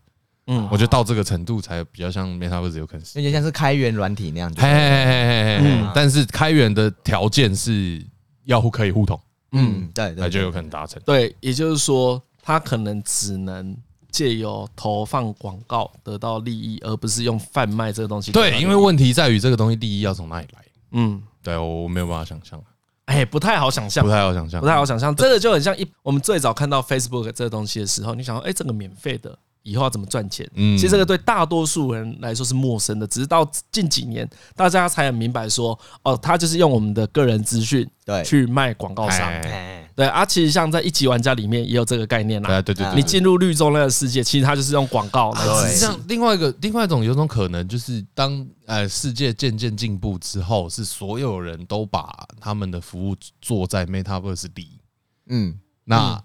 嗯，我觉得到这个程度才比较像 Metaverse 有可能，有点像是开源软体那样子。嘿嘿嘿嘿嘿，但是开源的条件是要互可以互通。嗯，对，那就有可能达成。对，也就是说，它可能只能借由投放广告得到利益，而不是用贩卖这个东西。对，因为问题在于这个东西利益要从哪里来？嗯，对，我没有办法想象。哎，不太好想象，不太好想象，不太好想象。这个就很像一我们最早看到 Facebook 这个东西的时候，你想说，哎，这个免费的。以后要怎么赚钱？嗯，其实这个对大多数人来说是陌生的，只是到近几年，大家才很明白说，哦，他就是用我们的个人资讯对去卖广告商，对啊，其实像在一级玩家里面也有这个概念啦，对对对，你进入绿洲那个世界，其实它就是用广告来支持。像另外一个另外一种有种可能，就是当呃世界渐渐进步之后，是所有人都把他们的服务做在 Metaverse 里，嗯，那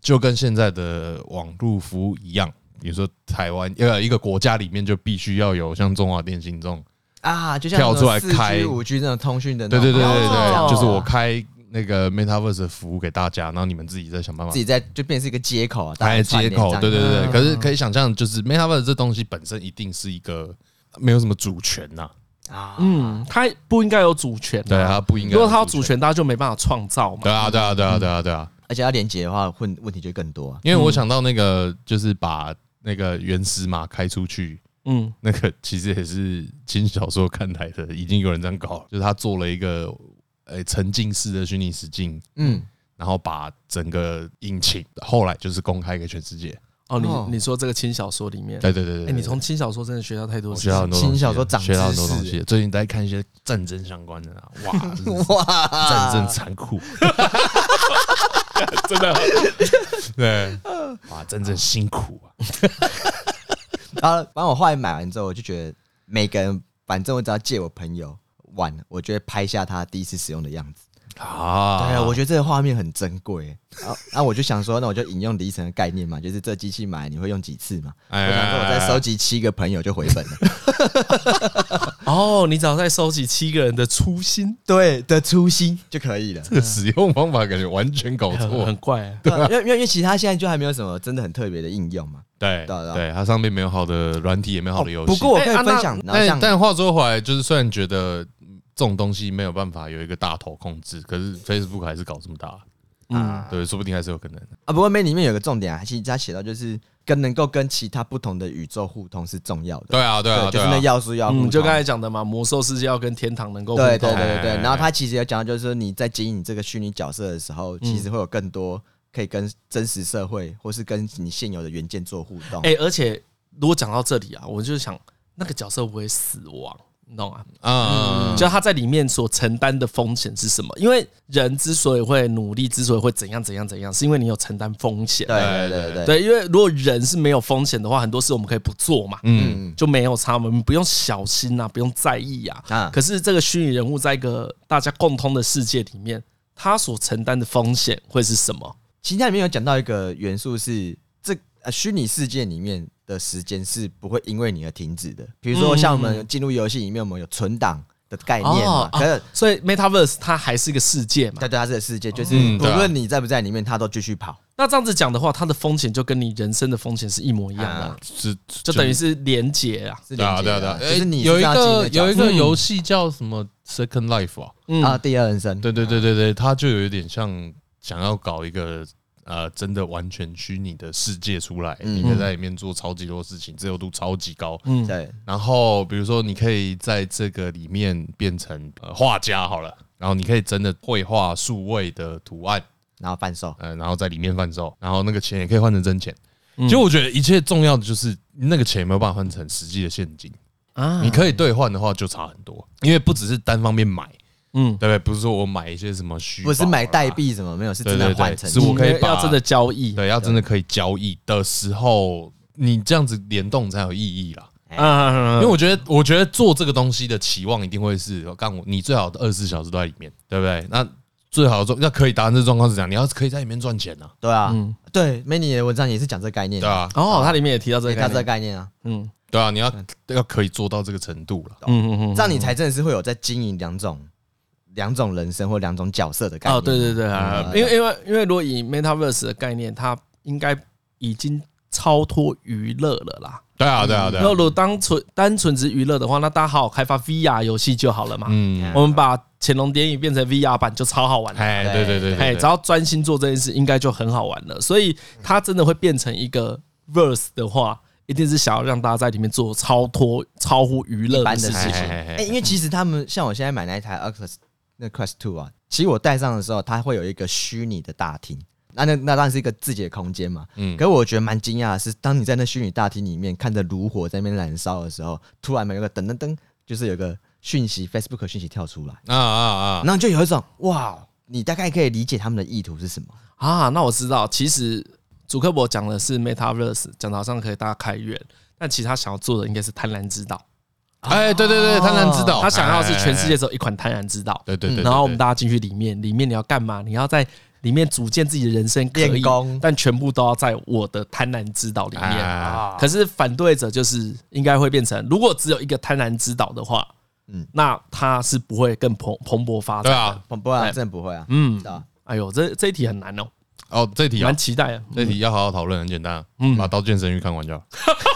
就跟现在的网络服务一样。比如说台湾呃一个国家里面就必须要有像中华电信这种啊，就像跳出来开五 G 这种通讯的，对对对对对，就是我开那个 Metaverse 的服务给大家，然后你们自己再想办法，自己再就变成一个接口啊，开接口，对对对。可是可以想象，就是 Metaverse 这东西本身一定是一个没有什么主权呐啊，嗯，它不应该有主权，对啊，不应该。如果它有主权，大家就没办法创造嘛。对啊，对啊，对啊，对啊，对啊。而且要连接的话，问问题就更多啊。因为我想到那个就是把。那个原始码开出去，嗯，那个其实也是轻小说看来的，已经有人这样搞了，就是他做了一个呃沉浸式的虚拟实境，嗯，然后把整个引擎后来就是公开给全世界。哦，你你说这个轻小说里面，对对对对，你从轻小说真的学到太多，学到很多轻小说长学到很多东西。最近在看一些战争相关的，哇 哇，战争残酷。真的，对，哇，真正辛苦啊！然后，反正我后来买完之后，我就觉得每个人，反正我只要借我朋友玩，我就会拍下他第一次使用的样子。啊，对啊，我觉得这个画面很珍贵。然 后，那我就想说，那我就引用李晨的概念嘛，就是这机器买你会用几次嘛？我想说，我再收集七个朋友就回本了。哦，你只要再收集七个人的初心，对的初心就可以了。这个使用方法感觉完全搞错，很怪。对，因为因为因为其他现在就还没有什么真的很特别的应用嘛。对对对，它上面没有好的软体，也没有好的游戏。不过我可以分享，但但话说回来，就是虽然觉得。这种东西没有办法有一个大头控制，可是 Facebook 还是搞这么大，嗯，对，说不定还是有可能啊。不过里面有个重点啊，其实他写到就是跟能够跟其他不同的宇宙互通是重要的。对啊，对啊，就是那要素要，嗯就刚才讲的嘛，魔兽世界要跟天堂能够互通。对对对对。然后他其实也讲到，就是说你在经营你这个虚拟角色的时候，其实会有更多可以跟真实社会或是跟你现有的元件做互动。哎，而且如果讲到这里啊，我就想那个角色会不会死亡？你懂啊？嗯，就他在里面所承担的风险是什么？因为人之所以会努力，之所以会怎样怎样怎样，是因为你有承担风险。对对对对，对，因为如果人是没有风险的话，很多事我们可以不做嘛，嗯，就没有差，我们不用小心啊，不用在意啊。啊，可是这个虚拟人物在一个大家共通的世界里面，他所承担的风险会是什么？其实里面有讲到一个元素是，这呃虚拟世界里面。的时间是不会因为你而停止的。比如说，像我们进入游戏里面，我们有存档的概念嘛？可是，所以 Metaverse 它还是一个世界嘛？对对，它是个世界，就是无论你在不在里面，它都继续跑。那这样子讲的话，它的风险就跟你人生的风险是一模一样的，是就等于是连结啊，是连结的。就是你有一个有一个游戏叫什么 Second Life 啊？啊，第二人生。对对对对对，它就有一点像想要搞一个。呃，真的完全虚拟的世界出来，你可以在里面做超级多事情，自由度超级高。嗯，对。然后比如说，你可以在这个里面变成画家好了，然后你可以真的绘画数位的图案，然后贩售。嗯，然后在里面贩售，然后那个钱也可以换成真钱。其实我觉得一切重要的就是那个钱有没有办法换成实际的现金啊？你可以兑换的话就差很多，因为不只是单方面买。嗯，对不对？不是说我买一些什么虚，不是买代币什么，没有，是真的换成，是我可以要真的交易，对，要真的可以交易的时候，你这样子联动才有意义啦。嗯，因为我觉得，我觉得做这个东西的期望一定会是，干我你最好的二十四小时都在里面，对不对？那最好的状，要可以达成这状况是这样，你要可以在里面赚钱呢？对啊，嗯，对，Manny 的文章也是讲这个概念，对啊，哦，它里面也提到这个，他这个概念。啊，嗯，对啊，你要要可以做到这个程度了，嗯嗯嗯，这样你才真的是会有在经营两种两种人生或两种角色的概念。哦，对对对啊，因为因为因为如果以 Metaverse 的概念，它应该已经超脱娱乐了啦。对啊，对啊，对啊。那如果单纯单纯只娱乐的话，那大家好好开发 VR 游戏就好了嘛。嗯，我们把潜龙谍影变成 VR 版就超好玩了。哎，对对对，哎，只要专心做这件事，应该就很好玩了。所以它真的会变成一个 Verse 的话，一定是想要让大家在里面做超脱、超乎娱乐的事情。哎，因为其实他们像我现在买那一台 Oculus 那 Quest Two 啊，其实我戴上的时候，它会有一个虚拟的大厅。那那那当然是一个自己的空间嘛，嗯，可是我觉得蛮惊讶的是，当你在那虚拟大厅里面看着炉火在那边燃烧的时候，突然有个噔噔噔，就是有个讯息，Facebook 讯息跳出来，啊啊啊，然后就有一种哇，你大概可以理解他们的意图是什么啊？那我知道，其实主克伯讲的是 Metaverse，讲的好像可以大家开源，但其实他想要做的应该是贪婪之岛。哎，对对对，贪婪之岛，他想要的是全世界只有一款贪婪之岛，对对对，然后我们大家进去里面，里面你要干嘛？你要在。里面组建自己的人生可以，但全部都要在我的贪婪之岛里面。可是反对者就是应该会变成，如果只有一个贪婪之岛的话，嗯，那它是不会更蓬蓬勃发展。对啊，蓬勃啊，真的不会啊。嗯，哎呦，这这一题很难哦。哦，这一题蛮期待啊。这一题要好好讨论，很简单。嗯，把《刀剑神域》看完就好。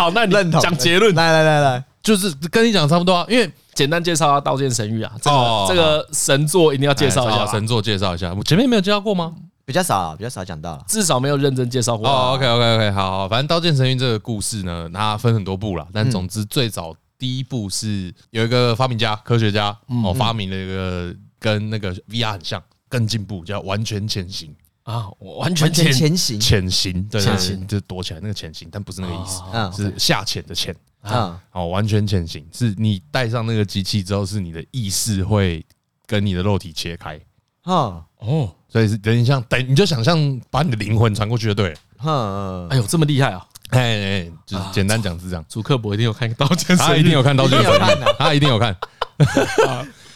好，那你认同讲结论。来来来来，就是跟你讲差不多啊，因为。简单介绍下《刀剑神域》啊，这个这个神作一定要介绍一下。神作介绍一下，我前面没有介绍过吗？比较少，比较少讲到了，至少没有认真介绍过。哦，OK OK OK，好，反正《刀剑神域》这个故事呢，它分很多部啦，但总之最早第一部是有一个发明家、科学家哦，发明了一个跟那个 VR 很像、更进步，叫完全潜行啊，完全潜潜行，潜行，对，潜行就是躲起来那个潜行，但不是那个意思，是下潜的潜。啊，哦，完全潜行是你戴上那个机器之后，是你的意识会跟你的肉体切开。啊，哦，所以是等于像等，你就想象把你的灵魂传过去就对了。嗯，哎呦，这么厉害啊！哎哎，就是简单讲是这样。祖克伯一定有看《刀剑神域》，他一定有看《刀剑神域》，他一定有看。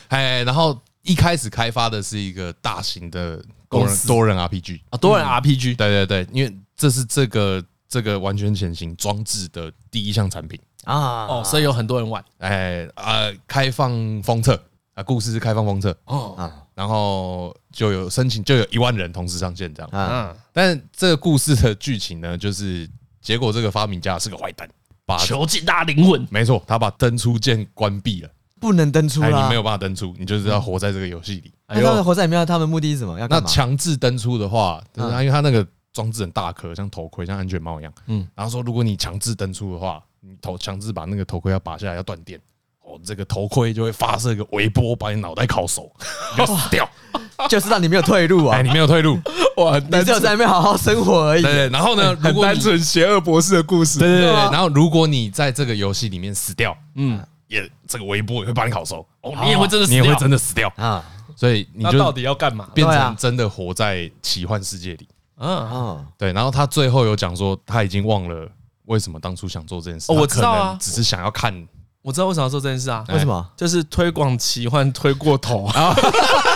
哎，然后一开始开发的是一个大型的多人多人 RPG 啊，多人 RPG。对对对，因为这是这个这个完全潜行装置的第一项产品。啊哦，所以有很多人玩，哎呃，开放封测。啊，故事是开放封测。哦。啊，然后就有申请，就有一万人同时上线这样，嗯，但这个故事的剧情呢，就是结果这个发明家是个坏蛋，把囚禁大灵魂，没错，他把登出键关闭了，不能登出，你没有办法登出，你就是要活在这个游戏里。那他们活在里面，他们目的是什么？要干嘛？那强制登出的话，因为他那个装置很大颗，像头盔，像安全帽一样，嗯，然后说如果你强制登出的话。你头强制把那个头盔要拔下来，要断电哦，这个头盔就会发射一个微波，把你脑袋烤熟，要死掉，就是让你没有退路啊！你没有退路，哇，你只有在那边好好生活而已。对对，然后呢，很单纯邪恶博士的故事。对对对，然后如果你在这个游戏里面死掉，嗯，也这个微波也会把你烤熟，哦，你也会真的，你也会真的死掉啊！所以你就到底要干嘛？变成真的活在奇幻世界里？嗯嗯，对。然后他最后有讲说，他已经忘了。为什么当初想做这件事？我知道啊，只是想要看。我知道为什么要做这件事啊？为什么？就是推广奇幻推过头啊！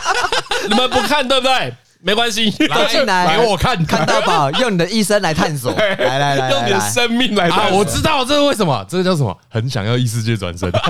你们不看对不对？没关系，来进来给我看，看到宝，用你的一生来探索，来来来，用你的生命来探索。我知道这是为什么，这个叫什么？很想要异世界转身。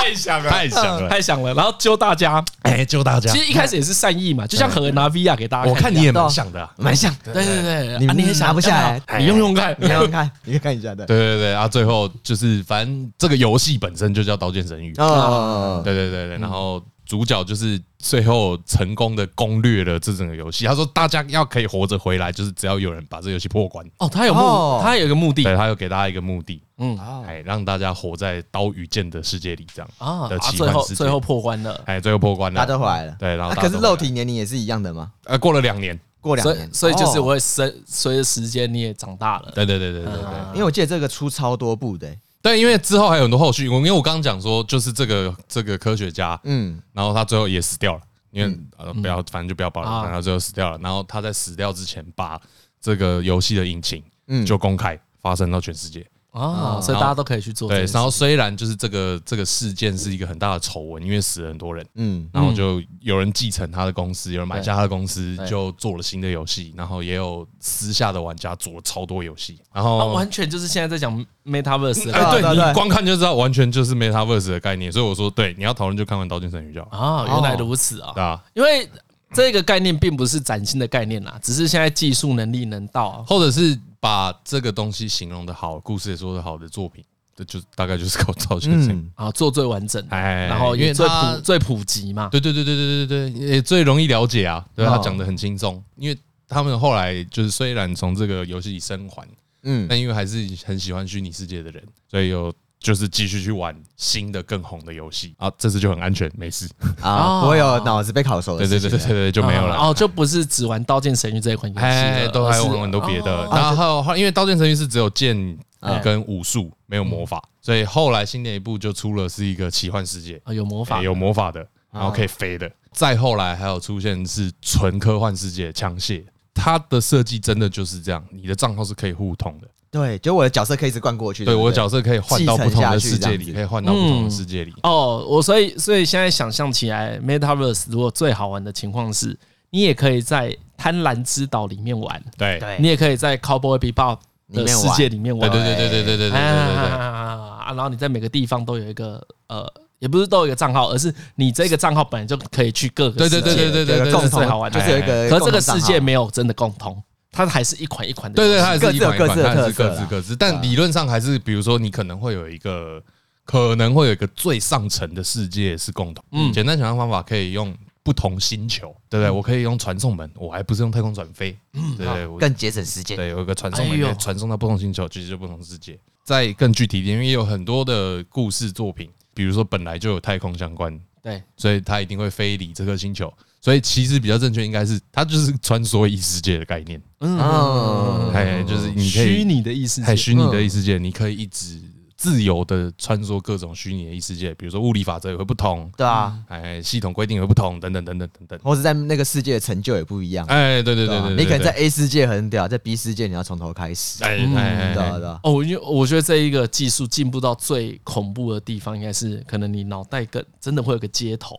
太想了，太想了，太想了！然后救大家，哎，救大家。其实一开始也是善意嘛，就像和拿 VR 给大家。我看你也蛮想的，蛮想。对对对，你你也拿不下来，你用用看，你用用看，你看一下的。对对对，啊，最后就是反正这个游戏本身就叫《刀剑神域》。啊，对对对对，然后。主角就是最后成功的攻略了这整个游戏。他说：“大家要可以活着回来，就是只要有人把这游戏破关。”哦，他有目，他有一个目的，对，他有给大家一个目的，嗯，哎，让大家活在刀与剑的世界里，这样啊的奇幻世界。最后破关了，哎，最后破关了，大家都回来了。对，然后可是肉体年龄也是一样的吗？呃，过了两年，过两年，所以就是我会随随着时间你也长大了。对对对对对对，因为我记得这个出超多部的。对，因为之后还有很多后续。我因为我刚刚讲说，就是这个这个科学家，嗯，然后他最后也死掉了。因为呃，不要，反正就不要保留，然后最后死掉了。然后他在死掉之前，把这个游戏的引擎，嗯，就公开，发生到全世界。哦，所以大家都可以去做。对，然后虽然就是这个这个事件是一个很大的丑闻，因为死了很多人，嗯，然后就有人继承他的公司，有人买下他的公司，就做了新的游戏，然后也有私下的玩家做了超多游戏，然后完全就是现在在讲 Metaverse，哎，对，你光看就知道，完全就是 Metaverse 的概念。所以我说，对，你要讨论就看完《刀剑神域》就好。啊，原来如此啊！对啊，因为这个概念并不是崭新的概念啦，只是现在技术能力能到，或者是。把这个东西形容的好，故事也说的好的作品，这就大概就是靠刀剑神域啊，做最完整，哎，然后因为最普最普及嘛，对对对对对对对，也最容易了解啊，对他讲的很轻松，因为他们后来就是虽然从这个游戏里生还，嗯，但因为还是很喜欢虚拟世界的人，所以有。就是继续去玩新的更红的游戏啊，这次就很安全，没事 啊，不会有脑子被烤熟的。对对对对对，就没有了。哦，就不是只玩《刀剑神域》这一款游戏，哎都还有很多别的。然后因为《刀剑神域》是只有剑跟武术，没有魔法，所以后来新的一部就出了是一个奇幻世界，啊有魔法，有魔法的，然后可以飞的。再后来还有出现是纯科幻世界枪械，它的设计真的就是这样，你的账号是可以互通的。对，就我的角色可以一直灌过去。对，我的角色可以换到不同的世界里，可以换到不同的世界里。哦，我所以所以现在想象起来，Metaverse 如果最好玩的情况是，你也可以在贪婪之岛里面玩，对，你也可以在 Cowboy Bebop 的世界里面玩，对对对对对对对对对啊！然后你在每个地方都有一个呃，也不是都有一个账号，而是你这个账号本来就可以去各个世界，对对对对对，这是最好玩，就是有一个，可这个世界没有真的共通。它还是一款一款的，对对，它还是一款一款，它还是各自各自。但理论上还是，比如说你可能会有一个，可能会有一个最上层的世界是共同。嗯，简单想象方法可以用不同星球，对不对？我可以用传送门，我还不是用太空转飞，嗯，对，更节省时间。对，有一个传送门传送到不同星球，其实就不同世界。再更具体一点，因为有很多的故事作品，比如说本来就有太空相关，对，所以它一定会飞离这颗星球。所以其实比较正确，应该是它就是穿梭异世界的概念。嗯，哎，就是你可以虚拟的异世界，太虚拟的异世界，你可以一直自由的穿梭各种虚拟的异世界，比如说物理法则也会不同，对啊，哎，系统规定也会不同，等等等等等等，或者在那个世界的成就也不一样。哎，对对对对，你可能在 A 世界很屌，在 B 世界你要从头开始。哎，对对哦，因为我觉得这一个技术进步到最恐怖的地方，应该是可能你脑袋跟真的会有个接头。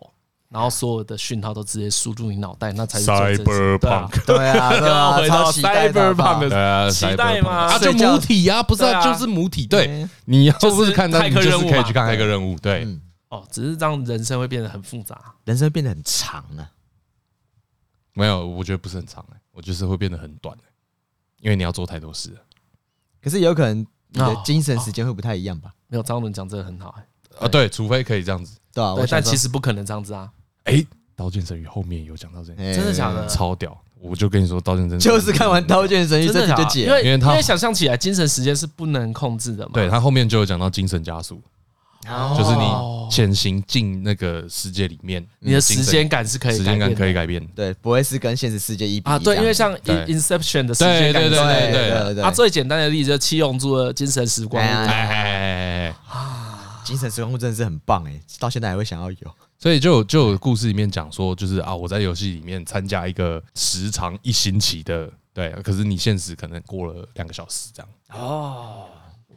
然后所有的讯号都直接输入你脑袋，那才是 Cyberpunk。对啊，对啊，回到 Cyberpunk 的期待吗？啊，就母体啊，不是，就是母体。对，你要不是看到，你就是可以去看那个任务。对，哦，只是让人生会变得很复杂，人生会变得很长呢。没有，我觉得不是很长哎，我就是会变得很短，因为你要做太多事。可是有可能你的精神时间会不太一样吧？没有，张伦讲这个很好哎。啊，对，除非可以这样子，对啊，但其实不可能这样子啊。哎，《刀剑神域》后面有讲到这，真的假的？超屌！我就跟你说，《刀剑神域》就是看完《刀剑神域》这就解，因为因为他想象起来，精神时间是不能控制的嘛。对，他后面就有讲到精神加速，就是你潜行进那个世界里面，你的时间感是可以时间感可以改变，对，不会是跟现实世界一比啊。对，因为像《Inception》的时间感，对对对对对。啊，最简单的例子就是七龙珠的精神时光屋，精神时光屋真的是很棒哎，到现在还会想要有。所以就就有故事里面讲说，就是啊，我在游戏里面参加一个时长一星期的，对，可是你现实可能过了两个小时这样。哦，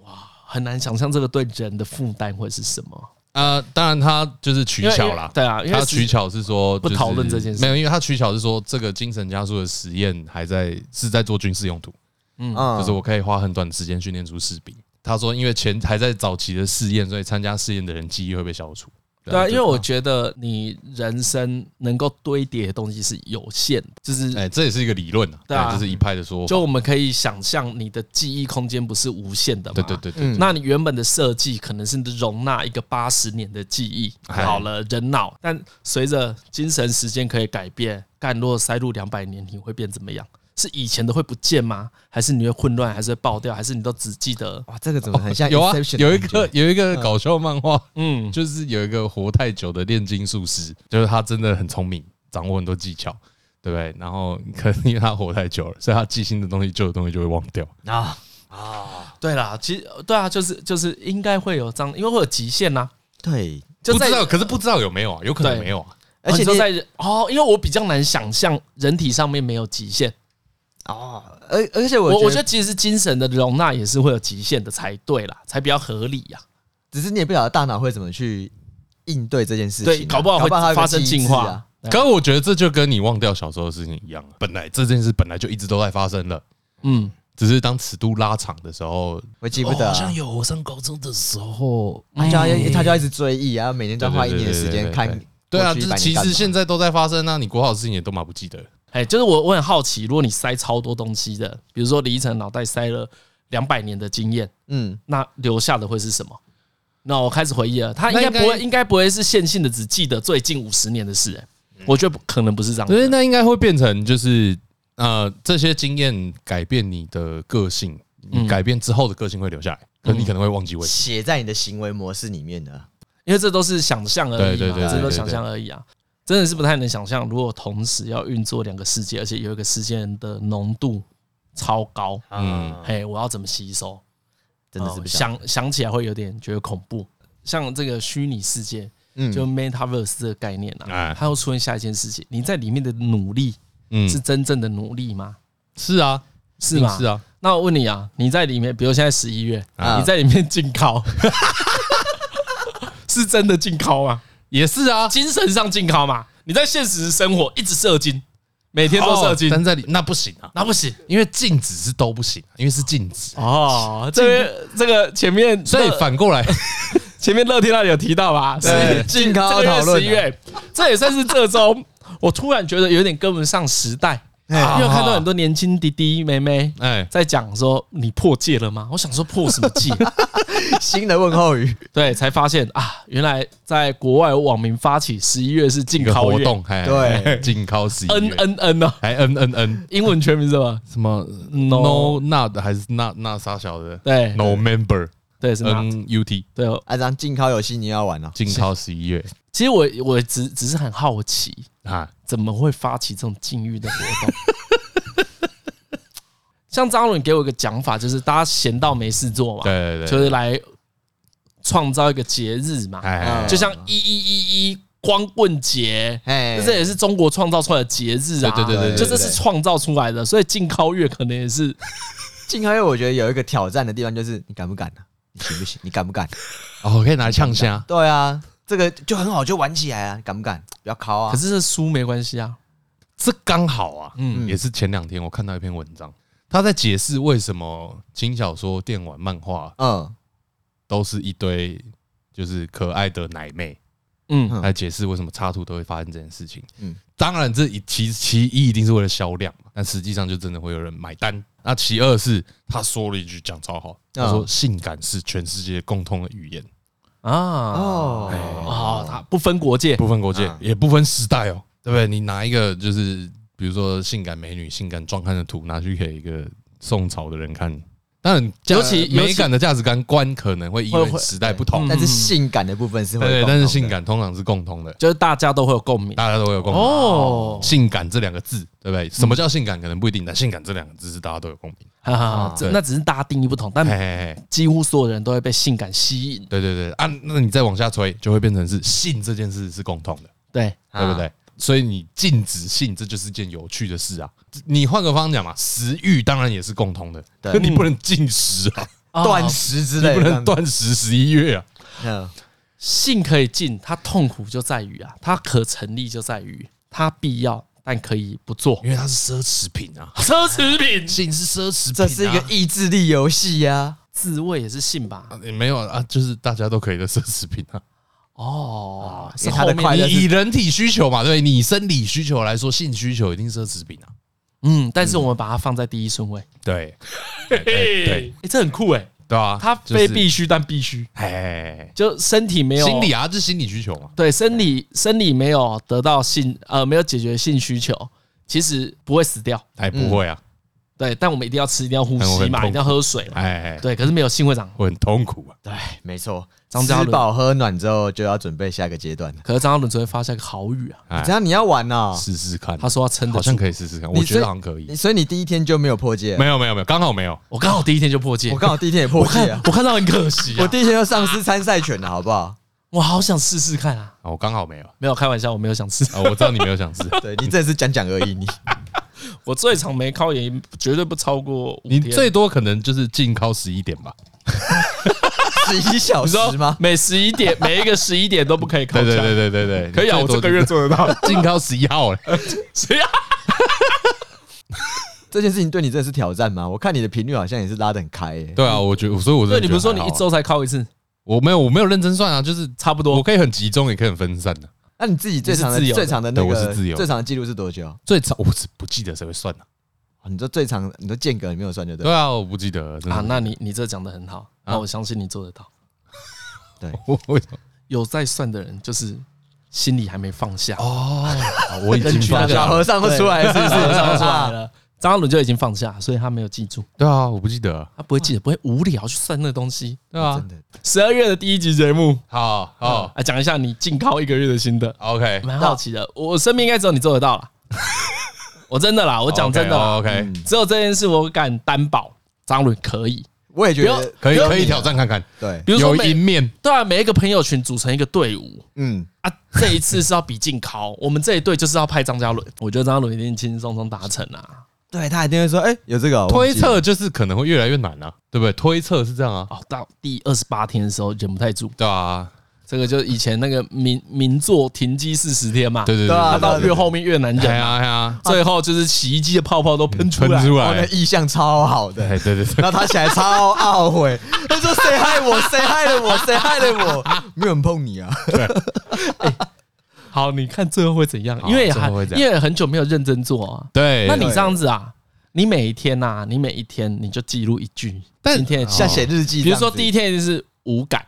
哇，很难想象这个对人的负担会是什么。呃，当然他就是取巧啦，对啊，他取巧是说不讨论这件事，没有，因为他取巧是说这个精神加速的实验还在是在做军事用途，嗯，就是我可以花很短的时间训练出士兵。他说，因为前还在早期的试验，所以参加试验的人记忆会被消除。对啊，因为我觉得你人生能够堆叠的东西是有限的，就是哎，这也是一个理论啊，对啊，这是一派的说法。就我们可以想象，你的记忆空间不是无限的嘛？对对对对。那你原本的设计可能是容纳一个八十年的记忆，好了，人脑，但随着精神时间可以改变，干若塞入两百年，你会变怎么样？是以前的会不见吗？还是你会混乱？还是会爆掉？还是你都只记得？哇，这个怎么很像？有啊，有一个有一个搞笑漫画，嗯，就是有一个活太久的炼金术师，就是他真的很聪明，掌握很多技巧，对不对？然后可能因为他活太久了，所以他记新的东西，旧的东西就会忘掉啊啊！对啦，其实对啊，就是就是应该会有这样，因为会有极限呐。对，就不知道，可是不知道有没有啊？有可能没有啊。而且说在哦，因为我比较难想象人体上面没有极限。哦，而而且我我我觉得其实精神的容纳也是会有极限的才对啦，才比较合理呀。只是你也不晓得大脑会怎么去应对这件事情，对，搞不好会发生进化。可是我觉得这就跟你忘掉小时候的事情一样，本来这件事本来就一直都在发生了，嗯，只是当尺度拉长的时候，我记不得，好像有我上高中的时候，他就要他就要一直追忆，啊每年都要花一年的时间看。对啊，就是其实现在都在发生啊，你国考的事情也都蛮不记得。哎，就是我我很好奇，如果你塞超多东西的，比如说李依晨脑袋塞了两百年的经验，嗯，那留下的会是什么？那我开始回忆了，他应该不会，应该不会是线性的，只记得最近五十年的事。哎，我觉得可能不是这样。所以那应该会变成就是呃，这些经验改变你的个性，你改变之后的个性会留下来，可你可能会忘记为什么写在你的行为模式里面的，因为这都是想象而已嘛，这都想象而已啊，真的是不太能想象，如果同时要运作两个世界，而且有一个事件的浓度超高，嗯，嘿，我要怎么吸收？真的是想想起来会有点觉得恐怖，像这个虚拟世界，嗯，就 Metaverse 这个概念啊，它会出现下一件事情，你在里面的努力，嗯，是真正的努力吗？是啊，是吗？是啊。那我问你啊，你在里面，比如现在十一月，你在里面进考，是真的进考吗？也是啊，精神上健康嘛。你在现实生活一直射精。每天都射精，但这里那不行啊，那不行，因为禁止是都不行，因为是禁止哦。这边这个前面，所以反过来，前面乐天那里有提到吧？是健康讨论，十一月，这也算是这周，我突然觉得有点跟不上时代。因为看到很多年轻弟弟妹妹哎，在讲说你破戒了吗？我想说破什么戒？新的问候语，对，才发现啊，原来在国外有网民发起十一月是禁考活动，对，禁考十一月，N N N 呢，还 N N N，英文全名是什么？什么？No Not 还是那那啥小的？对，No Member，对，是 N U T，对，啊，咱静考游戏你要玩了，禁考十一月。其实我我只只是很好奇啊，怎么会发起这种禁欲的活动？像张伦给我一个讲法，就是大家闲到没事做嘛，对对对，就是来创造一个节日嘛，就像一一一一光棍节，这也是中国创造出来的节日啊，对对对，就这是创造出来的，所以禁考月可能也是 禁考月。我觉得有一个挑战的地方，就是你敢不敢呢？你行不行？你敢不敢？哦，可以拿来呛虾。对啊，这个就很好，就玩起来啊，敢不敢？不要考啊。可是这输没关系啊，这刚好啊，嗯，也是前两天我看到一篇文章。他在解释为什么轻小说、电玩、漫画，嗯，都是一堆就是可爱的奶妹，嗯，来解释为什么插图都会发生这件事情。嗯，当然这一其其一一定是为了销量嘛，但实际上就真的会有人买单。那其二是他说了一句讲超好，他说性感是全世界共通的语言啊，哦，哦，他不分国界，不分国界，也不分时代哦，对不对？你拿一个就是。比如说性感美女、性感壮汉的图拿去给一个宋朝的人看，当然，尤其美感的价值观观可能会因为时代不同，但是性感的部分是会对，但是性感通常是共通的，就是大家都会有共鸣，大家都会有共鸣哦。性感这两个字，对不对？什么叫性感？可能不一定，但性感这两个字是大家都有共鸣。哈哈，这那只是大家定义不同，但几乎所有人都会被性感吸引。对对对，啊，那你再往下推，就会变成是性这件事是共通的，对对不对？所以你禁止性，这就是件有趣的事啊！你换个方向讲嘛，食欲当然也是共通的，可你不能禁食啊，断食之类，不能断食十一月啊。性可以禁，它痛苦就在于啊，它可成立就在于它必要，但可以不做，因为它是奢侈品啊，奢侈品，性是奢侈品，这是一个意志力游戏呀，自慰也是性吧？也没有啊，就是大家都可以的奢侈品啊。哦，是他的快乐，以人体需求嘛，对，你生理需求来说，性需求一定是奢侈品啊。嗯，但是我们把它放在第一顺位。对，对，哎，这很酷哎，对啊，它非必须，但必须。哎，就身体没有心理啊，这是心理需求嘛。对，生理生理没有得到性，呃，没有解决性需求，其实不会死掉，哎，不会啊。对，但我们一定要吃，一定要呼吸嘛，一定要喝水嘛。哎，对，可是没有性会长，会很痛苦啊。对，没错。吃饱喝暖之后，就要准备下一个阶段。可是张嘉伦昨天发下一个好雨啊，这样你要玩呢？试试看。他说要撑，好像可以试试看。我觉得好像可以。所以你第一天就没有破戒？没有，没有，没有，刚好没有。我刚好第一天就破戒，我刚好第一天也破戒啊。我看 到很可惜，我第一天就丧失参赛权了，好不好？我好想试试看啊。我刚好没有，没有开玩笑，我没有想试。我知道你没有想试。对，你这是讲讲而已，你。我最长没靠也绝对不超过五天。你最多可能就是禁靠十一点吧，十一小时吗？每十一点，每一个十一点都不可以靠。对对对对对对，可以啊，我这个月做得到。禁尻十一号了，谁啊？这件事情对你真的是挑战吗？我看你的频率好像也是拉得很开。对啊，我觉得，所以我觉得你不是说你一周才靠一次？我没有，我没有认真算啊，就是差不多。我可以很集中，也可以很分散的。那你自己最长的最长的那个，我是自由，最长的记录是多久？最长我是不记得谁会算了。你这最长，你的间隔你没有算就对。对啊，我不记得啊。那你你这讲的很好，那我相信你做得到。对，有在算的人，就是心里还没放下哦。我已经放下，小和尚都出来了，是不是？小和尚出来了。张嘉伦就已经放下，所以他没有记住。对啊，我不记得，他不会记得，不会无聊去算那个东西。对啊，十二月的第一集节目，好好来讲一下你禁靠一个月的心得。OK，蛮好奇的，我身边应该只有你做得到了。我真的啦，我讲真的，OK，只有这件事我敢担保，张伦可以。我也觉得可以，可以挑战看看。对，比如说有一面，对啊，每一个朋友群组成一个队伍。嗯啊，这一次是要比禁尻，我们这一队就是要派张嘉伦。我觉得张嘉伦一定轻轻松松达成啊。对，他一定会说，哎，有这个推测，就是可能会越来越难啊，对不对？推测是这样啊。哦，到第二十八天的时候忍不太住，对啊，这个就是以前那个名名作停机四十天嘛，对对对，他到越后面越难忍啊，最后就是洗衣机的泡泡都喷出来，出来，那意象超好的，对对对，然后他起来超懊悔，他说谁害我，谁害了我，谁害了我，没有人碰你啊。对。好，你看最后会怎样？因为还因为很久没有认真做啊。对，那你这样子啊，你每一天呐，你每一天你就记录一句。今天像写日记，比如说第一天就是无感，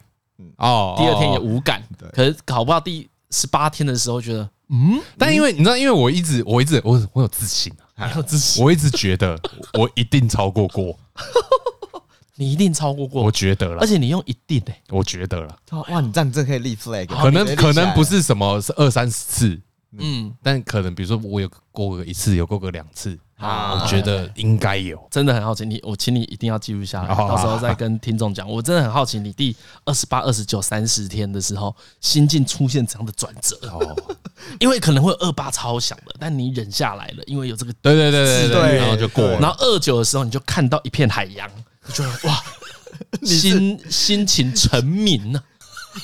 哦，第二天也无感，可是搞不到第十八天的时候觉得，嗯，但因为你知道，因为我一直我一直我我有自信啊，有自信，我一直觉得 我一定超过过。你一定超过过，我觉得了，而且你用一定哎，我觉得了，哇，你这样真可以立 flag，可能可能不是什么是二三十次，嗯，但可能比如说我有过个一次，有过个两次，啊，我觉得应该有，真的很好奇，你我请你一定要记录下来，到时候再跟听众讲。我真的很好奇，你第二十八、二十九、三十天的时候，心境出现怎样的转折？哦，因为可能会二八超想的，但你忍下来了，因为有这个，对对对对对，然后就过了。然后二九的时候，你就看到一片海洋。就觉得哇，心心情沉明呢，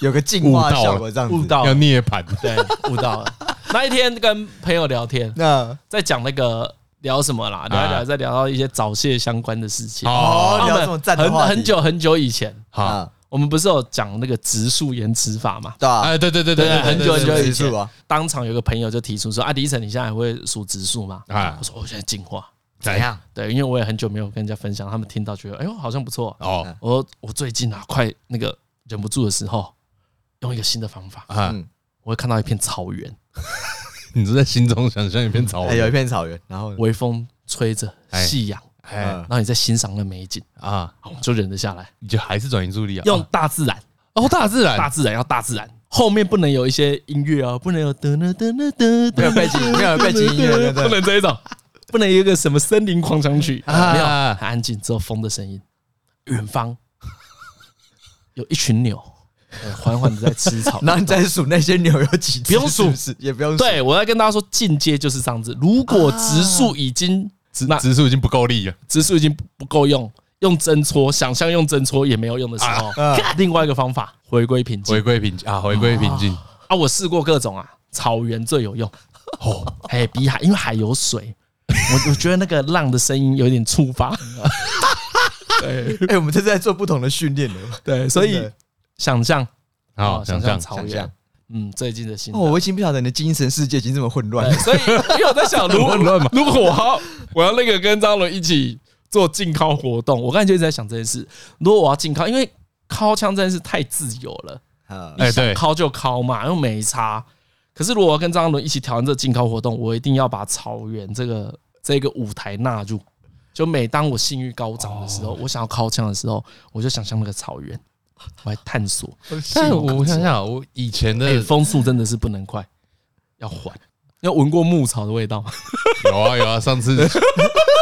有个净化效果，这样悟到要涅槃，对，悟到了。那一天跟朋友聊天，那在讲那个聊什么啦？聊一聊，再聊到一些早泄相关的事情。哦，聊这么赞很很久很久以前，哈，我们不是有讲那个植树延迟法嘛？对啊，哎，对对对对，很久很久以前，当场有个朋友就提出说：“啊，李晨，你现在还会数植树吗？”啊，我说：“我现在进化。”怎样？对，因为我也很久没有跟人家分享，他们听到觉得，哎呦，好像不错哦。我我最近啊，快那个忍不住的时候，用一个新的方法，嗯，我会看到一片草原。你就在心中想象一片草原，有一片草原，然后微风吹着，夕阳，哎，然后你在欣赏那美景啊，就忍得下来，你就还是转移注意力啊，用大自然。哦，大自然，大自然要大自然，后面不能有一些音乐啊，不能有噔噔噔噔噔，没有背景，没有背景音乐，不能这一种。不能有一个什么森林狂想曲，没有，很安静，只有风的声音。远方有一群牛，缓缓的在吃草。那你再数那些牛有几只？不用数，也不用数。对，我在跟大家说，进阶就是这样子。如果植树已经植植树已经不够力了，植树已经不够用，用针戳，想象用针戳也没有用的时候，另外一个方法，回归平静，回归平静啊，回归平静啊！我试过各种啊，草原最有用哦，哎，比海，因为海有水。我我觉得那个浪的声音有点触发，对，哎，我们这是在做不同的训练的，对，所以想象，好，想象草原，嗯，最近的心，哦，我已经不晓得你的精神世界已经这么混乱，所以因为我在想，如果如果我要我要那个跟张伦一起做禁靠活动，我刚才就一直在想这件事，如果我要禁靠，因为靠枪真的是太自由了，你想靠就靠嘛，又没差。可是，如果我要跟张伦一起挑战这个禁靠活动，我一定要把草原这个这个舞台纳入。就每当我性欲高涨的时候，我想要靠枪的时候，我就想象那个草原，我来探索。但我想想，我以前的风速真的是不能快，要缓。要闻过牧草的味道吗？有啊有啊，上次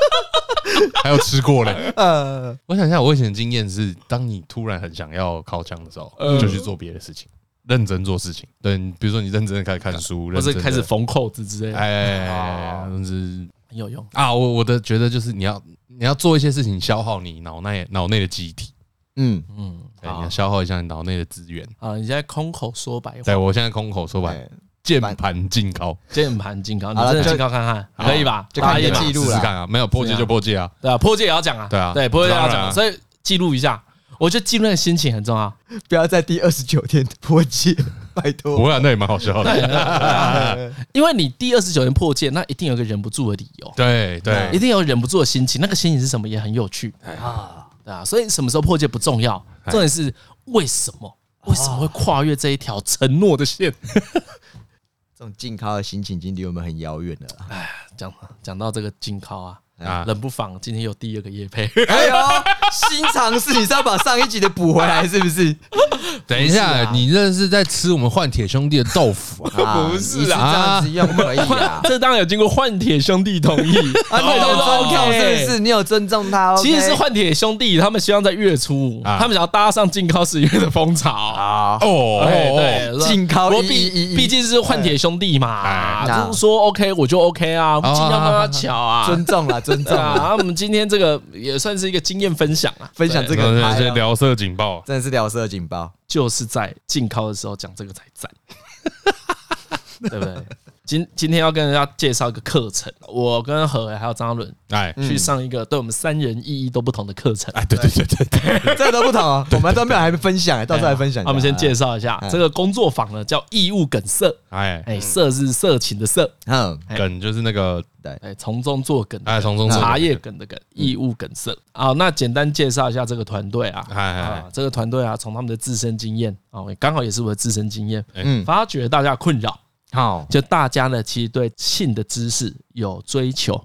还有吃过嘞。呃，我想一下，我以前的经验是，当你突然很想要靠枪的时候，就去做别的事情。认真做事情，对，比如说你认真的开始看书，或者开始缝扣子之类的，哎，甚至很有用啊。我我的觉得就是你要你要做一些事情，消耗你脑内脑内的记忆体。嗯嗯，对，你要消耗一下你脑内的资源。啊。你现在空口说白话，对我现在空口说白，键盘进高，键盘进高，你真的进高看看，可以吧？就看记录看啊，没有破戒就破戒啊，对啊，破戒也要讲啊，对啊，对，破戒也要讲，所以记录一下。我觉得记录那个心情很重要，不要在第二十九天破戒，拜托。不会啊，那也蛮好笑的。因为你第二十九天破戒，那一定有个忍不住的理由。对对，一定有忍不住的心情。那个心情是什么也很有趣。啊，对啊。所以什么时候破戒不重要，重点是为什么？为什么会跨越这一条承诺的线？这种禁靠的心情已经离我们很遥远了。哎，讲讲到这个禁靠啊。啊，冷不防今天有第二个夜配，哎呦，新尝试，你是要把上一集的补回来是不是？等一下，你这是在吃我们换铁兄弟的豆腐 啊？不是啊，这样子用可以啊，这当然有经过换铁兄弟同意 啊，你有尊重是不是？你有尊重他？其实是换铁兄弟，他们希望在月初，他们想要搭上进靠十月的风潮啊。哦，对，静靠，我毕毕竟是换铁兄弟嘛，就是说 OK，我就 OK 啊，尽量跟他巧啊，尊重了。真的啊！我们今天这个也算是一个经验分享啊，分享这个聊色警报，真的是聊色警报，就是在进靠的时候讲这个才赞，对不对？今今天要跟人家介绍一个课程，我跟何伟还有张伦哎。去上一个对我们三人意义都不同的课程。哎，对对对对对，这都不同啊，我们都没有还没分享，到时候来分享。我们先介绍一下这个工作坊呢，叫义务梗色。哎。哎，色是色情的色，嗯，梗就是那个对，哎，从中作梗，哎，从中茶叶梗的梗，义务梗色。好，那简单介绍一下这个团队啊，啊，这个团队啊，从他们的自身经验啊，刚好也是我的自身经验，嗯，发觉大家的困扰。好，就大家呢，其实对性的知识有追求，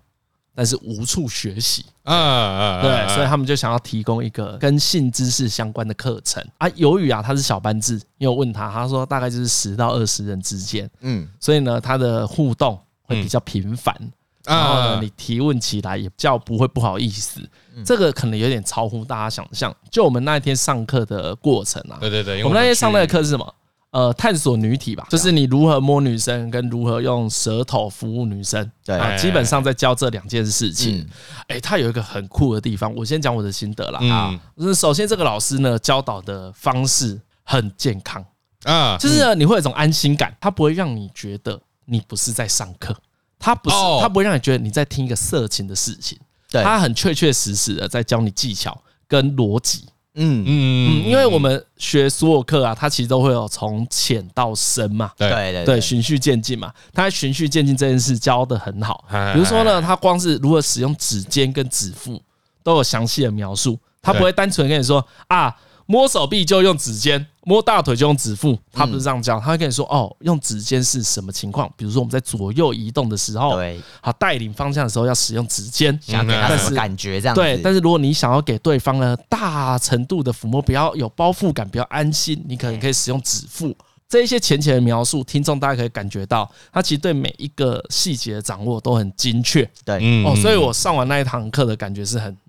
但是无处学习。嗯嗯，对，所以他们就想要提供一个跟性知识相关的课程啊。由于啊，他是小班制，因为我问他，他说大概就是十到二十人之间。嗯，所以呢，他的互动会比较频繁，然后呢，你提问起来也比较不会不好意思。这个可能有点超乎大家想象。就我们那一天上课的过程啊，对对对，我们那天上那个课是什么？呃，探索女体吧，就是你如何摸女生，跟如何用舌头服务女生，对，啊基本上在教这两件事情。哎，他有一个很酷的地方，我先讲我的心得啦。啊。就是首先这个老师呢教导的方式很健康。啊，就是呢你会有一种安心感，他不会让你觉得你不是在上课，他不是，他不会让你觉得你在听一个色情的事情，对，他很确确实实的在教你技巧跟逻辑。嗯。嗯嗯，因为我们学所有课啊，它其实都会有从浅到深嘛，对。对对，循序渐进嘛。它循序渐进这件事教的很好。比如说呢，它光是如何使用指尖跟指腹都有详细的描述，它不会单纯跟你说啊。摸手臂就用指尖，摸大腿就用指腹。他不是这样教，他会跟你说哦，用指尖是什么情况？比如说我们在左右移动的时候，对，好带领方向的时候要使用指尖，想给他什么感觉这样？对，但是如果你想要给对方呢大程度的抚摸，比较有包覆感，比较安心，你可能可以使用指腹。这一些浅浅的描述，听众大家可以感觉到，他其实对每一个细节的掌握都很精确。对，哦，所以我上完那一堂课的感觉是很哦。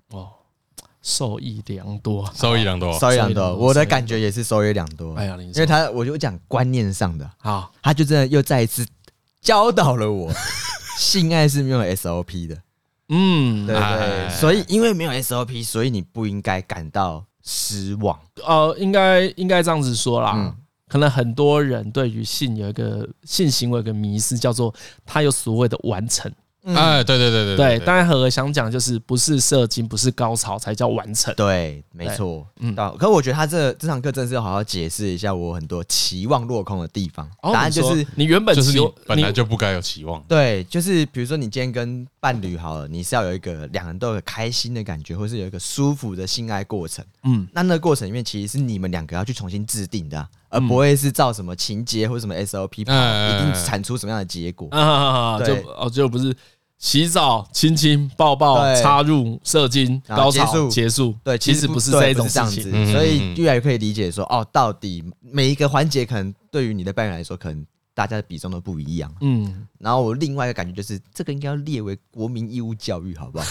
受益良多，受益良多，受益良多。我的感觉也是受益良多。哎呀，因为他，我就讲观念上的，好，他就真的又再一次教导了我，性爱是没有 SOP 的。嗯，对对。所以因为没有 SOP，所以你不应该感到失望。呃，应该应该这样子说啦。可能很多人对于性有一个性行为有一个迷思，叫做他有所谓的完成。哎，对对对对对，当然何何想讲就是不是射精，不是高潮才叫完成。对，没错。嗯，可我觉得他这这堂课真的是要好好解释一下我很多期望落空的地方。答案就是你原本就是你本来就不该有期望。对，就是比如说你今天跟伴侣好了，你是要有一个两人都有开心的感觉，或是有一个舒服的性爱过程。嗯，那那个过程里面其实是你们两个要去重新制定的，而不会是照什么情节或什么 SOP 跑，一定产出什么样的结果。啊，就哦，就不是。洗澡、亲亲、抱抱、插入、射精、高潮结束。对，其实不是这一种事情，所以越来越可以理解说，哦，到底每一个环节可能对于你的伴侣来说，可能大家的比重都不一样。嗯，然后我另外一个感觉就是，这个应该要列为国民义务教育，好不好？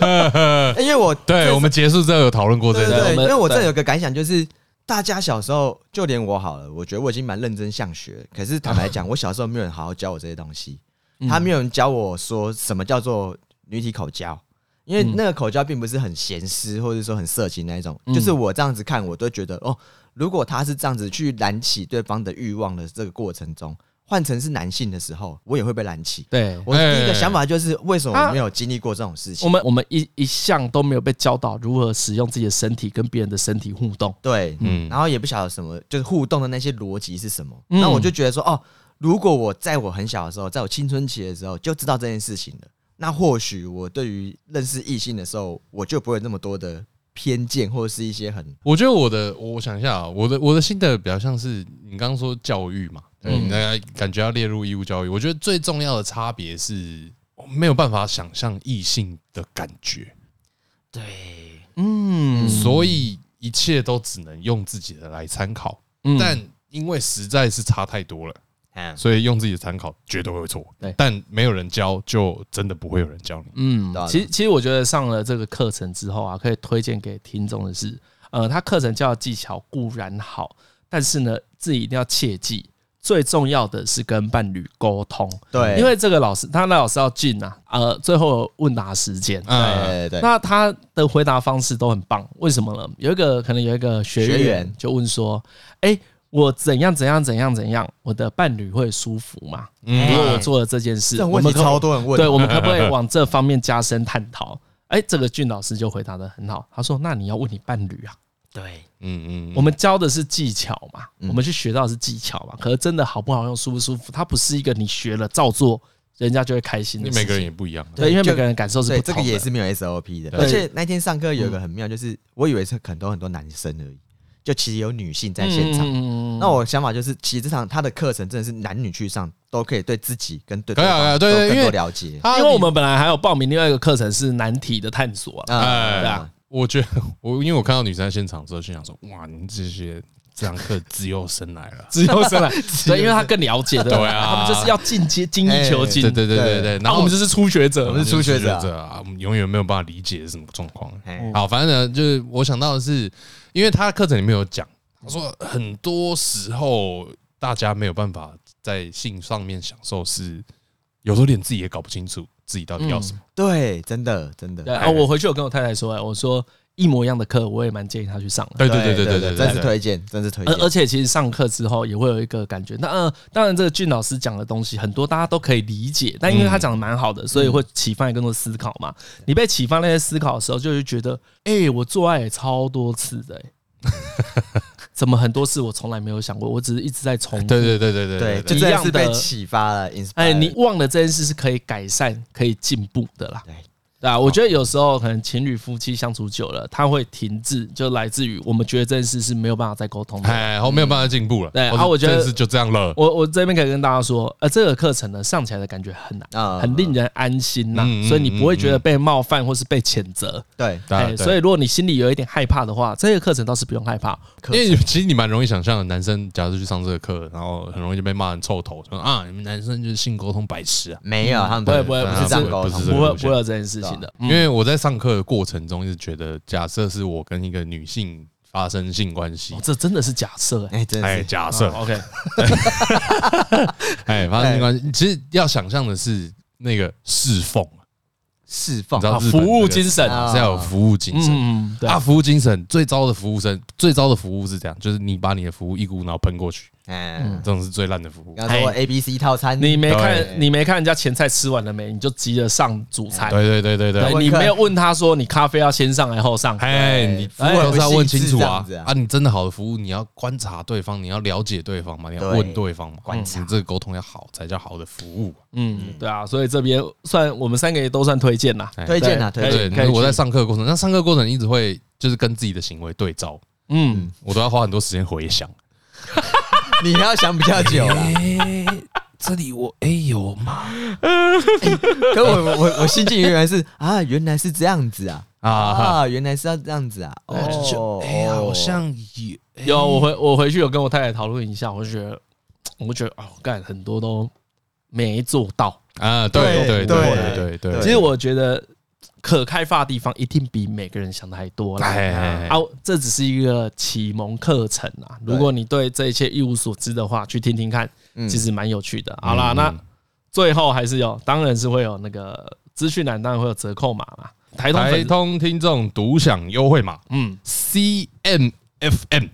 因为我对我们结束之后有讨论过这个，因为我这有个感想就是，大家小时候就连我好了，我觉得我已经蛮认真向学，可是坦白讲，我小时候没有人好好教我这些东西。他没有人教我说什么叫做女体口交，因为那个口交并不是很咸湿或者说很色情那一种，就是我这样子看，我都觉得哦，如果他是这样子去燃起对方的欲望的这个过程中。换成是男性的时候，我也会被燃起。对，我第一个想法就是，为什么我没有经历过这种事情？我们我们一一向都没有被教导如何使用自己的身体跟别人的身体互动。对，嗯，然后也不晓得什么，就是互动的那些逻辑是什么。那我就觉得说，哦，如果我在我很小的时候，在我青春期的时候就知道这件事情了，那或许我对于认识异性的时候，我就不会那么多的偏见或者是一些很……我觉得我的，我想一下啊，我的我的心得比较像是你刚刚说教育嘛。嗯，大家感觉要列入义务教育，我觉得最重要的差别是没有办法想象异性的感觉。对，嗯，所以一切都只能用自己的来参考。但因为实在是差太多了，所以用自己的参考绝对会错。对，但没有人教，就真的不会有人教你。嗯，其实其实我觉得上了这个课程之后啊，可以推荐给听众的是，呃，他课程教的技巧固然好，但是呢，自己一定要切记。最重要的是跟伴侣沟通，对，因为这个老师，他那老师要进啊，呃，最后问答时间，对对，那他的回答方式都很棒，为什么呢？有一个可能有一个学员就问说，哎，我怎样怎样怎样怎样，我的伴侣会舒服吗？如果我做了这件事，这问题超多人问，对，我们可不可以往这方面加深探讨？哎，这个俊老师就回答的很好，他说，那你要问你伴侣啊。对，嗯嗯，我们教的是技巧嘛，我们去学到的是技巧嘛。可是真的好不好用，舒不舒服，它不是一个你学了照做，人家就会开心的。每个人也不一样，对，因为每个人感受是不同的。这个也是没有 SOP 的。而且那天上课有一个很妙，就是我以为是很多很多男生而已，就其实有女性在现场。那我想法就是，其实这场他的课程真的是男女去上都可以对自己跟对对方都更多了解。因为我们本来还有报名另外一个课程是男体的探索啊，对啊。我觉得我因为我看到女生在现场之后，心想说：哇，你们这些这堂课自由生来了，自由生来，对，因为他更了解的，对啊，他们就是要进阶精益求精，对对对对对。然后我们就是初学者，我们是初学者啊，我们永远没有办法理解是什么状况。好，反正呢，就是我想到的是，因为他的课程里面有讲，他说很多时候大家没有办法在性上面享受，是有时候连自己也搞不清楚。自己到底要什么？对，真的，真的。对啊，我回去我跟我太太说，我说一模一样的课，我也蛮建议他去上。对对对对对，真是推荐，真是推荐。而而且其实上课之后也会有一个感觉。那呃，当然这个俊老师讲的东西很多，大家都可以理解。但因为他讲的蛮好的，所以会启发你更多思考嘛。你被启发那些思考的时候，就会觉得，哎，我做爱也超多次的。怎么很多事我从来没有想过，我只是一直在重复。对对对对对对，一样的被启发了。哎，你忘了这件事是可以改善、可以进步的啦。对。啊，我觉得有时候可能情侣夫妻相处久了，他会停滞，就来自于我们觉得这件事是没有办法再沟通的，哎，然后没有办法进步了。对，然后我觉得是就这样了。我我这边可以跟大家说，呃，这个课程呢上起来的感觉很难，很令人安心呐，所以你不会觉得被冒犯或是被谴责。对，对，所以如果你心里有一点害怕的话，这个课程倒是不用害怕，因为其实你蛮容易想象的，男生假如去上这个课，然后很容易就被骂成臭头，说啊，你们男生就是性沟通白痴啊。没有，他们不会不会不是这样沟通，不会不会有这件事情的，因为我在。上课的过程中，一直觉得，假设是我跟一个女性发生性关系，这真的是假设哎，哎，假设，OK，哎，发生性关系，其实要想象的是那个侍奉，侍奉，服务精神。是要有服务精神，啊，服务精神最糟的服务生，最糟的服务是这样，就是你把你的服务一股脑喷过去。嗯，这种是最烂的服务。刚说 A B C 套餐，你没看，你没看人家前菜吃完了没？你就急着上主菜。对对对对对，你没有问他说，你咖啡要先上来后上。哎，你服务是要问清楚啊！啊，你真的好的服务，你要观察对方，你要了解对方嘛，你要问对方嘛，观察这个沟通要好，才叫好的服务。嗯，对啊，所以这边算我们三个也都算推荐啦，推荐啦，推荐。我在上课过程，那上课过程一直会就是跟自己的行为对照，嗯，我都要花很多时间回想。你要想比较久了。这里我哎有吗？可我我我心境原来是啊，原来是这样子啊啊，原来是要这样子啊。哦，哎，好像有有。我回我回去有跟我太太讨论一下，我就觉得，我觉得啊，干很多都没做到啊。对对对对对。其实我觉得。可开发的地方一定比每个人想的还多啦。啊，这只是一个启蒙课程啊。如果你对这一切一无所知的话，去听听看，其实蛮有趣的。好啦，那最后还是有，当然是会有那个资讯栏，当然会有折扣码嘛。台通台通听众独享优惠码，嗯，C M F M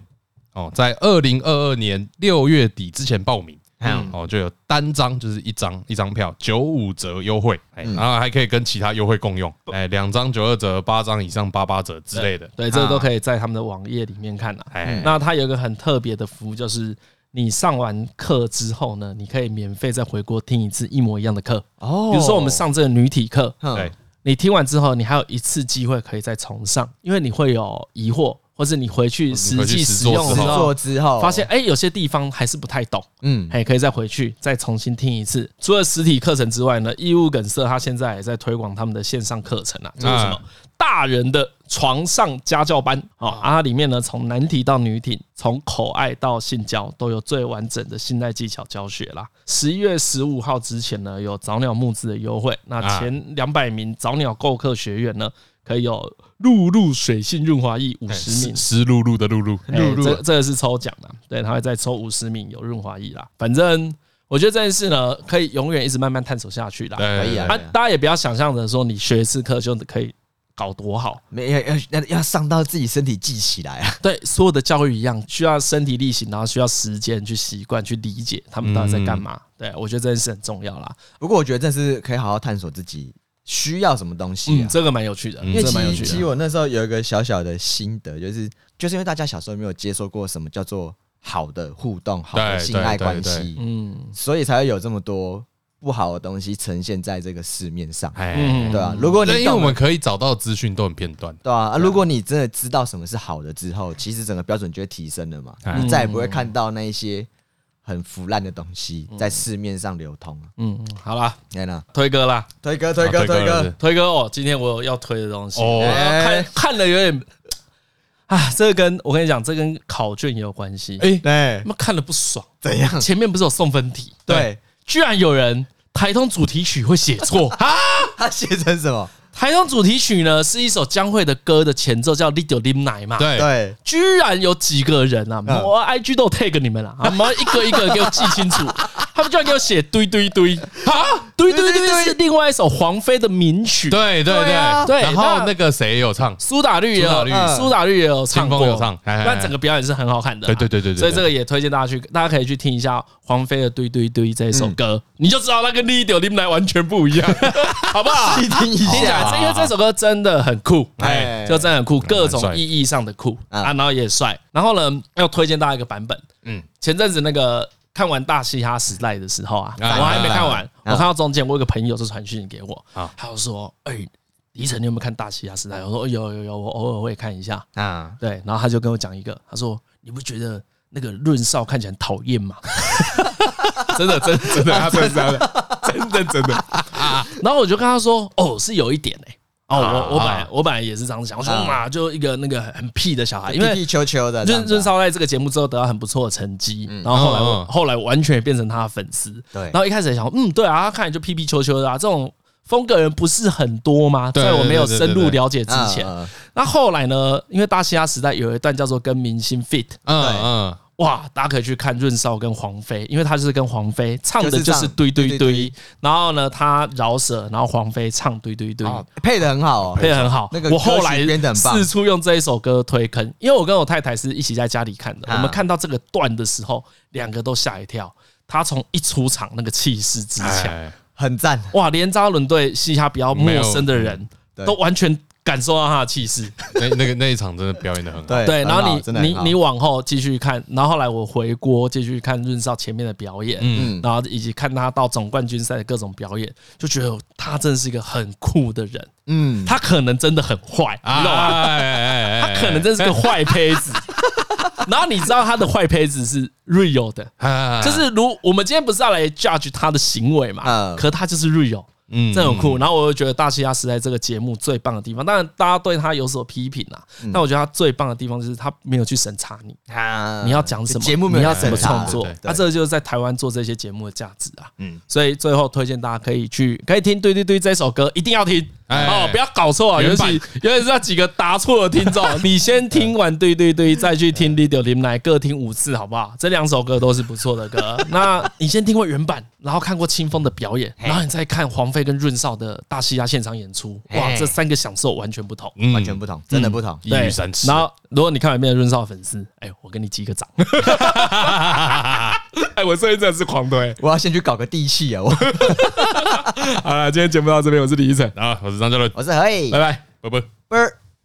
哦，在二零二二年六月底之前报名，嗯，哦，就有单张就是一张一张票九五折优惠，哎，然后还可以跟其他优惠共用，哎，两张九二折，八张以上八八折之类的，对，这个都可以在他们的网页里面看了。哎，那它有一个很特别的服务，就是你上完课之后呢，你可以免费再回国听一次一模一样的课。哦，比如说我们上这个女体课，对。你听完之后，你还有一次机会可以再重上，因为你会有疑惑，或是你回去实际使用之后，发现哎，有些地方还是不太懂，嗯，哎可以再回去再重新听一次。除了实体课程之外呢，义务梗社他现在也在推广他们的线上课程啊，就是什么？大人的床上家教班。啊，啊，里面呢，从男体到女体，从口爱到性交，都有最完整的性爱技巧教学啦。十一月十五号之前呢，有早鸟募资的优惠，那前两百名早鸟购课学员呢，可以有露露水性润滑液五十名，湿漉漉的露露，露露，这这个是抽奖的，对，他会再抽五十名有润滑液啦。反正我觉得这件事呢，可以永远一直慢慢探索下去啦。可以啊，大家也不要想象着说你学一次课就可以。搞多好，没要要要要上到自己身体记起来啊！对，所有的教育一样，需要身体力行，然后需要时间去习惯、去理解他们到底在干嘛。对，我觉得这件事很重要啦。不过我觉得这是可以好好探索自己需要什么东西。嗯，这个蛮有趣的，因为其实其实我那时候有一个小小的心得，就是就是因为大家小时候没有接受过什么叫做好的互动、好的性爱关系，嗯，所以才会有这么多。不好的东西呈现在这个市面上，对啊？如果你因为我们可以找到资讯都很片段，对啊，如果你真的知道什么是好的之后，其实整个标准就会提升了嘛，你再也不会看到那一些很腐烂的东西在市面上流通。嗯，好啦，来了，推歌啦，推歌，推歌，推歌，推歌哦！今天我有要推的东西，哦，看看了有点啊，这个跟我跟你讲，这跟考卷也有关系。哎，对，那看了不爽，怎样？前面不是有送分题？对。居然有人台通主题曲会写错 啊！他写成什么？台通主题曲呢，是一首江蕙的歌的前奏，叫《Little Lim 奶》嘛。对。对，居然有几个人啊，我 IG 都 tag 你们了，我们一个一个给我记清楚。他们居然给我写堆堆堆。啊！堆堆堆是另外一首黄飞的名曲。对对对。对，然后那个谁也有唱，苏打绿也有，苏打绿。也有唱过，有唱，但整个表演是很好看的。对对对对，所以这个也推荐大家去，大家可以去听一下黄飞的堆堆堆这一首歌，你就知道那跟《Little Lim 奶》完全不一样，好不好？听一下，因为这首歌真的很酷，哎，就真的很酷，各种意义上的酷啊，然后也帅。然后呢，要推荐大家一个版本，嗯，前阵子那个。看完《大嘻哈时代》的时候啊，我还没看完。我看到中间，我有个朋友就传讯给我，他就说：“哎，李晨，你有没有看《大嘻哈时代》？”我说：“有有有，我偶尔会看一下。”啊，对。然后他就跟我讲一个，他说：“你不觉得那个润少看起来很讨厌吗？” 真的，真的真的，他真的真的真的。然后我就跟他说：“哦，是有一点哎。”哦，我我本来我本来也是这样子想，我说嘛，就一个那个很屁的小孩，因为屁球球的。润润少在这个节目之后得到很不错的成绩，然后后来我后来完全也变成他的粉丝。对，然后一开始也想，嗯，对啊，他看起来就屁屁球球的啊，这种风格人不是很多吗？在我没有深入了解之前，那后来呢？因为大西亚时代有一段叫做跟明星 fit，嗯嗯。哇，大家可以去看润少跟黄飞，因为他就是跟黄飞唱的就是堆堆堆，然后呢，他饶舌，然后黄飞唱堆堆堆，配的很好，配的很好。那个我后来四处用这一首歌推坑，因为我跟我太太是一起在家里看的，我们看到这个段的时候，两个都吓一跳。他从一出场那个气势之强，很赞哇！连扎伦对嘻哈比较陌生的人都完全。感受到他的气势，那那个那一场真的表演的很好。对，然后你你你往后继续看，然后后来我回锅继续看润少前面的表演，嗯，然后以及看他到总冠军赛的各种表演，就觉得他真的是一个很酷的人。嗯，他可能真的很坏，你知道吗？他可能真是个坏胚子。然后你知道他的坏胚子是 real 的，就是如我们今天不是要来 judge 他的行为嘛？可他就是 real。嗯，这很酷。然后我又觉得《大西亚时代》这个节目最棒的地方，当然大家对他有所批评啦，但我觉得他最棒的地方就是他没有去审查你，你要讲什么节目，你要怎么创作，他这个就是在台湾做这些节目的价值啊。嗯，所以最后推荐大家可以去可以听，对对对，这首歌一定要听，哦，不要搞错啊，尤其尤其是那几个答错的听众，你先听完对对对，再去听《你就林来》，各听五次好不好？这两首歌都是不错的歌。那你先听过原版，然后看过清风的表演，然后你再看黄飞跟润少的大戏啊现场演出，哇，这三个享受完全不同，完全不同，真的不同。一鱼三吃。然后如果你看完变成润少的粉丝，哎，我给你击个掌。哎，我最近真的是狂推，我要先去搞个地气啊！我好了，今天节目到这边，我是李依晨啊，我是张嘉伦，我是何以，拜拜，拜拜，拜。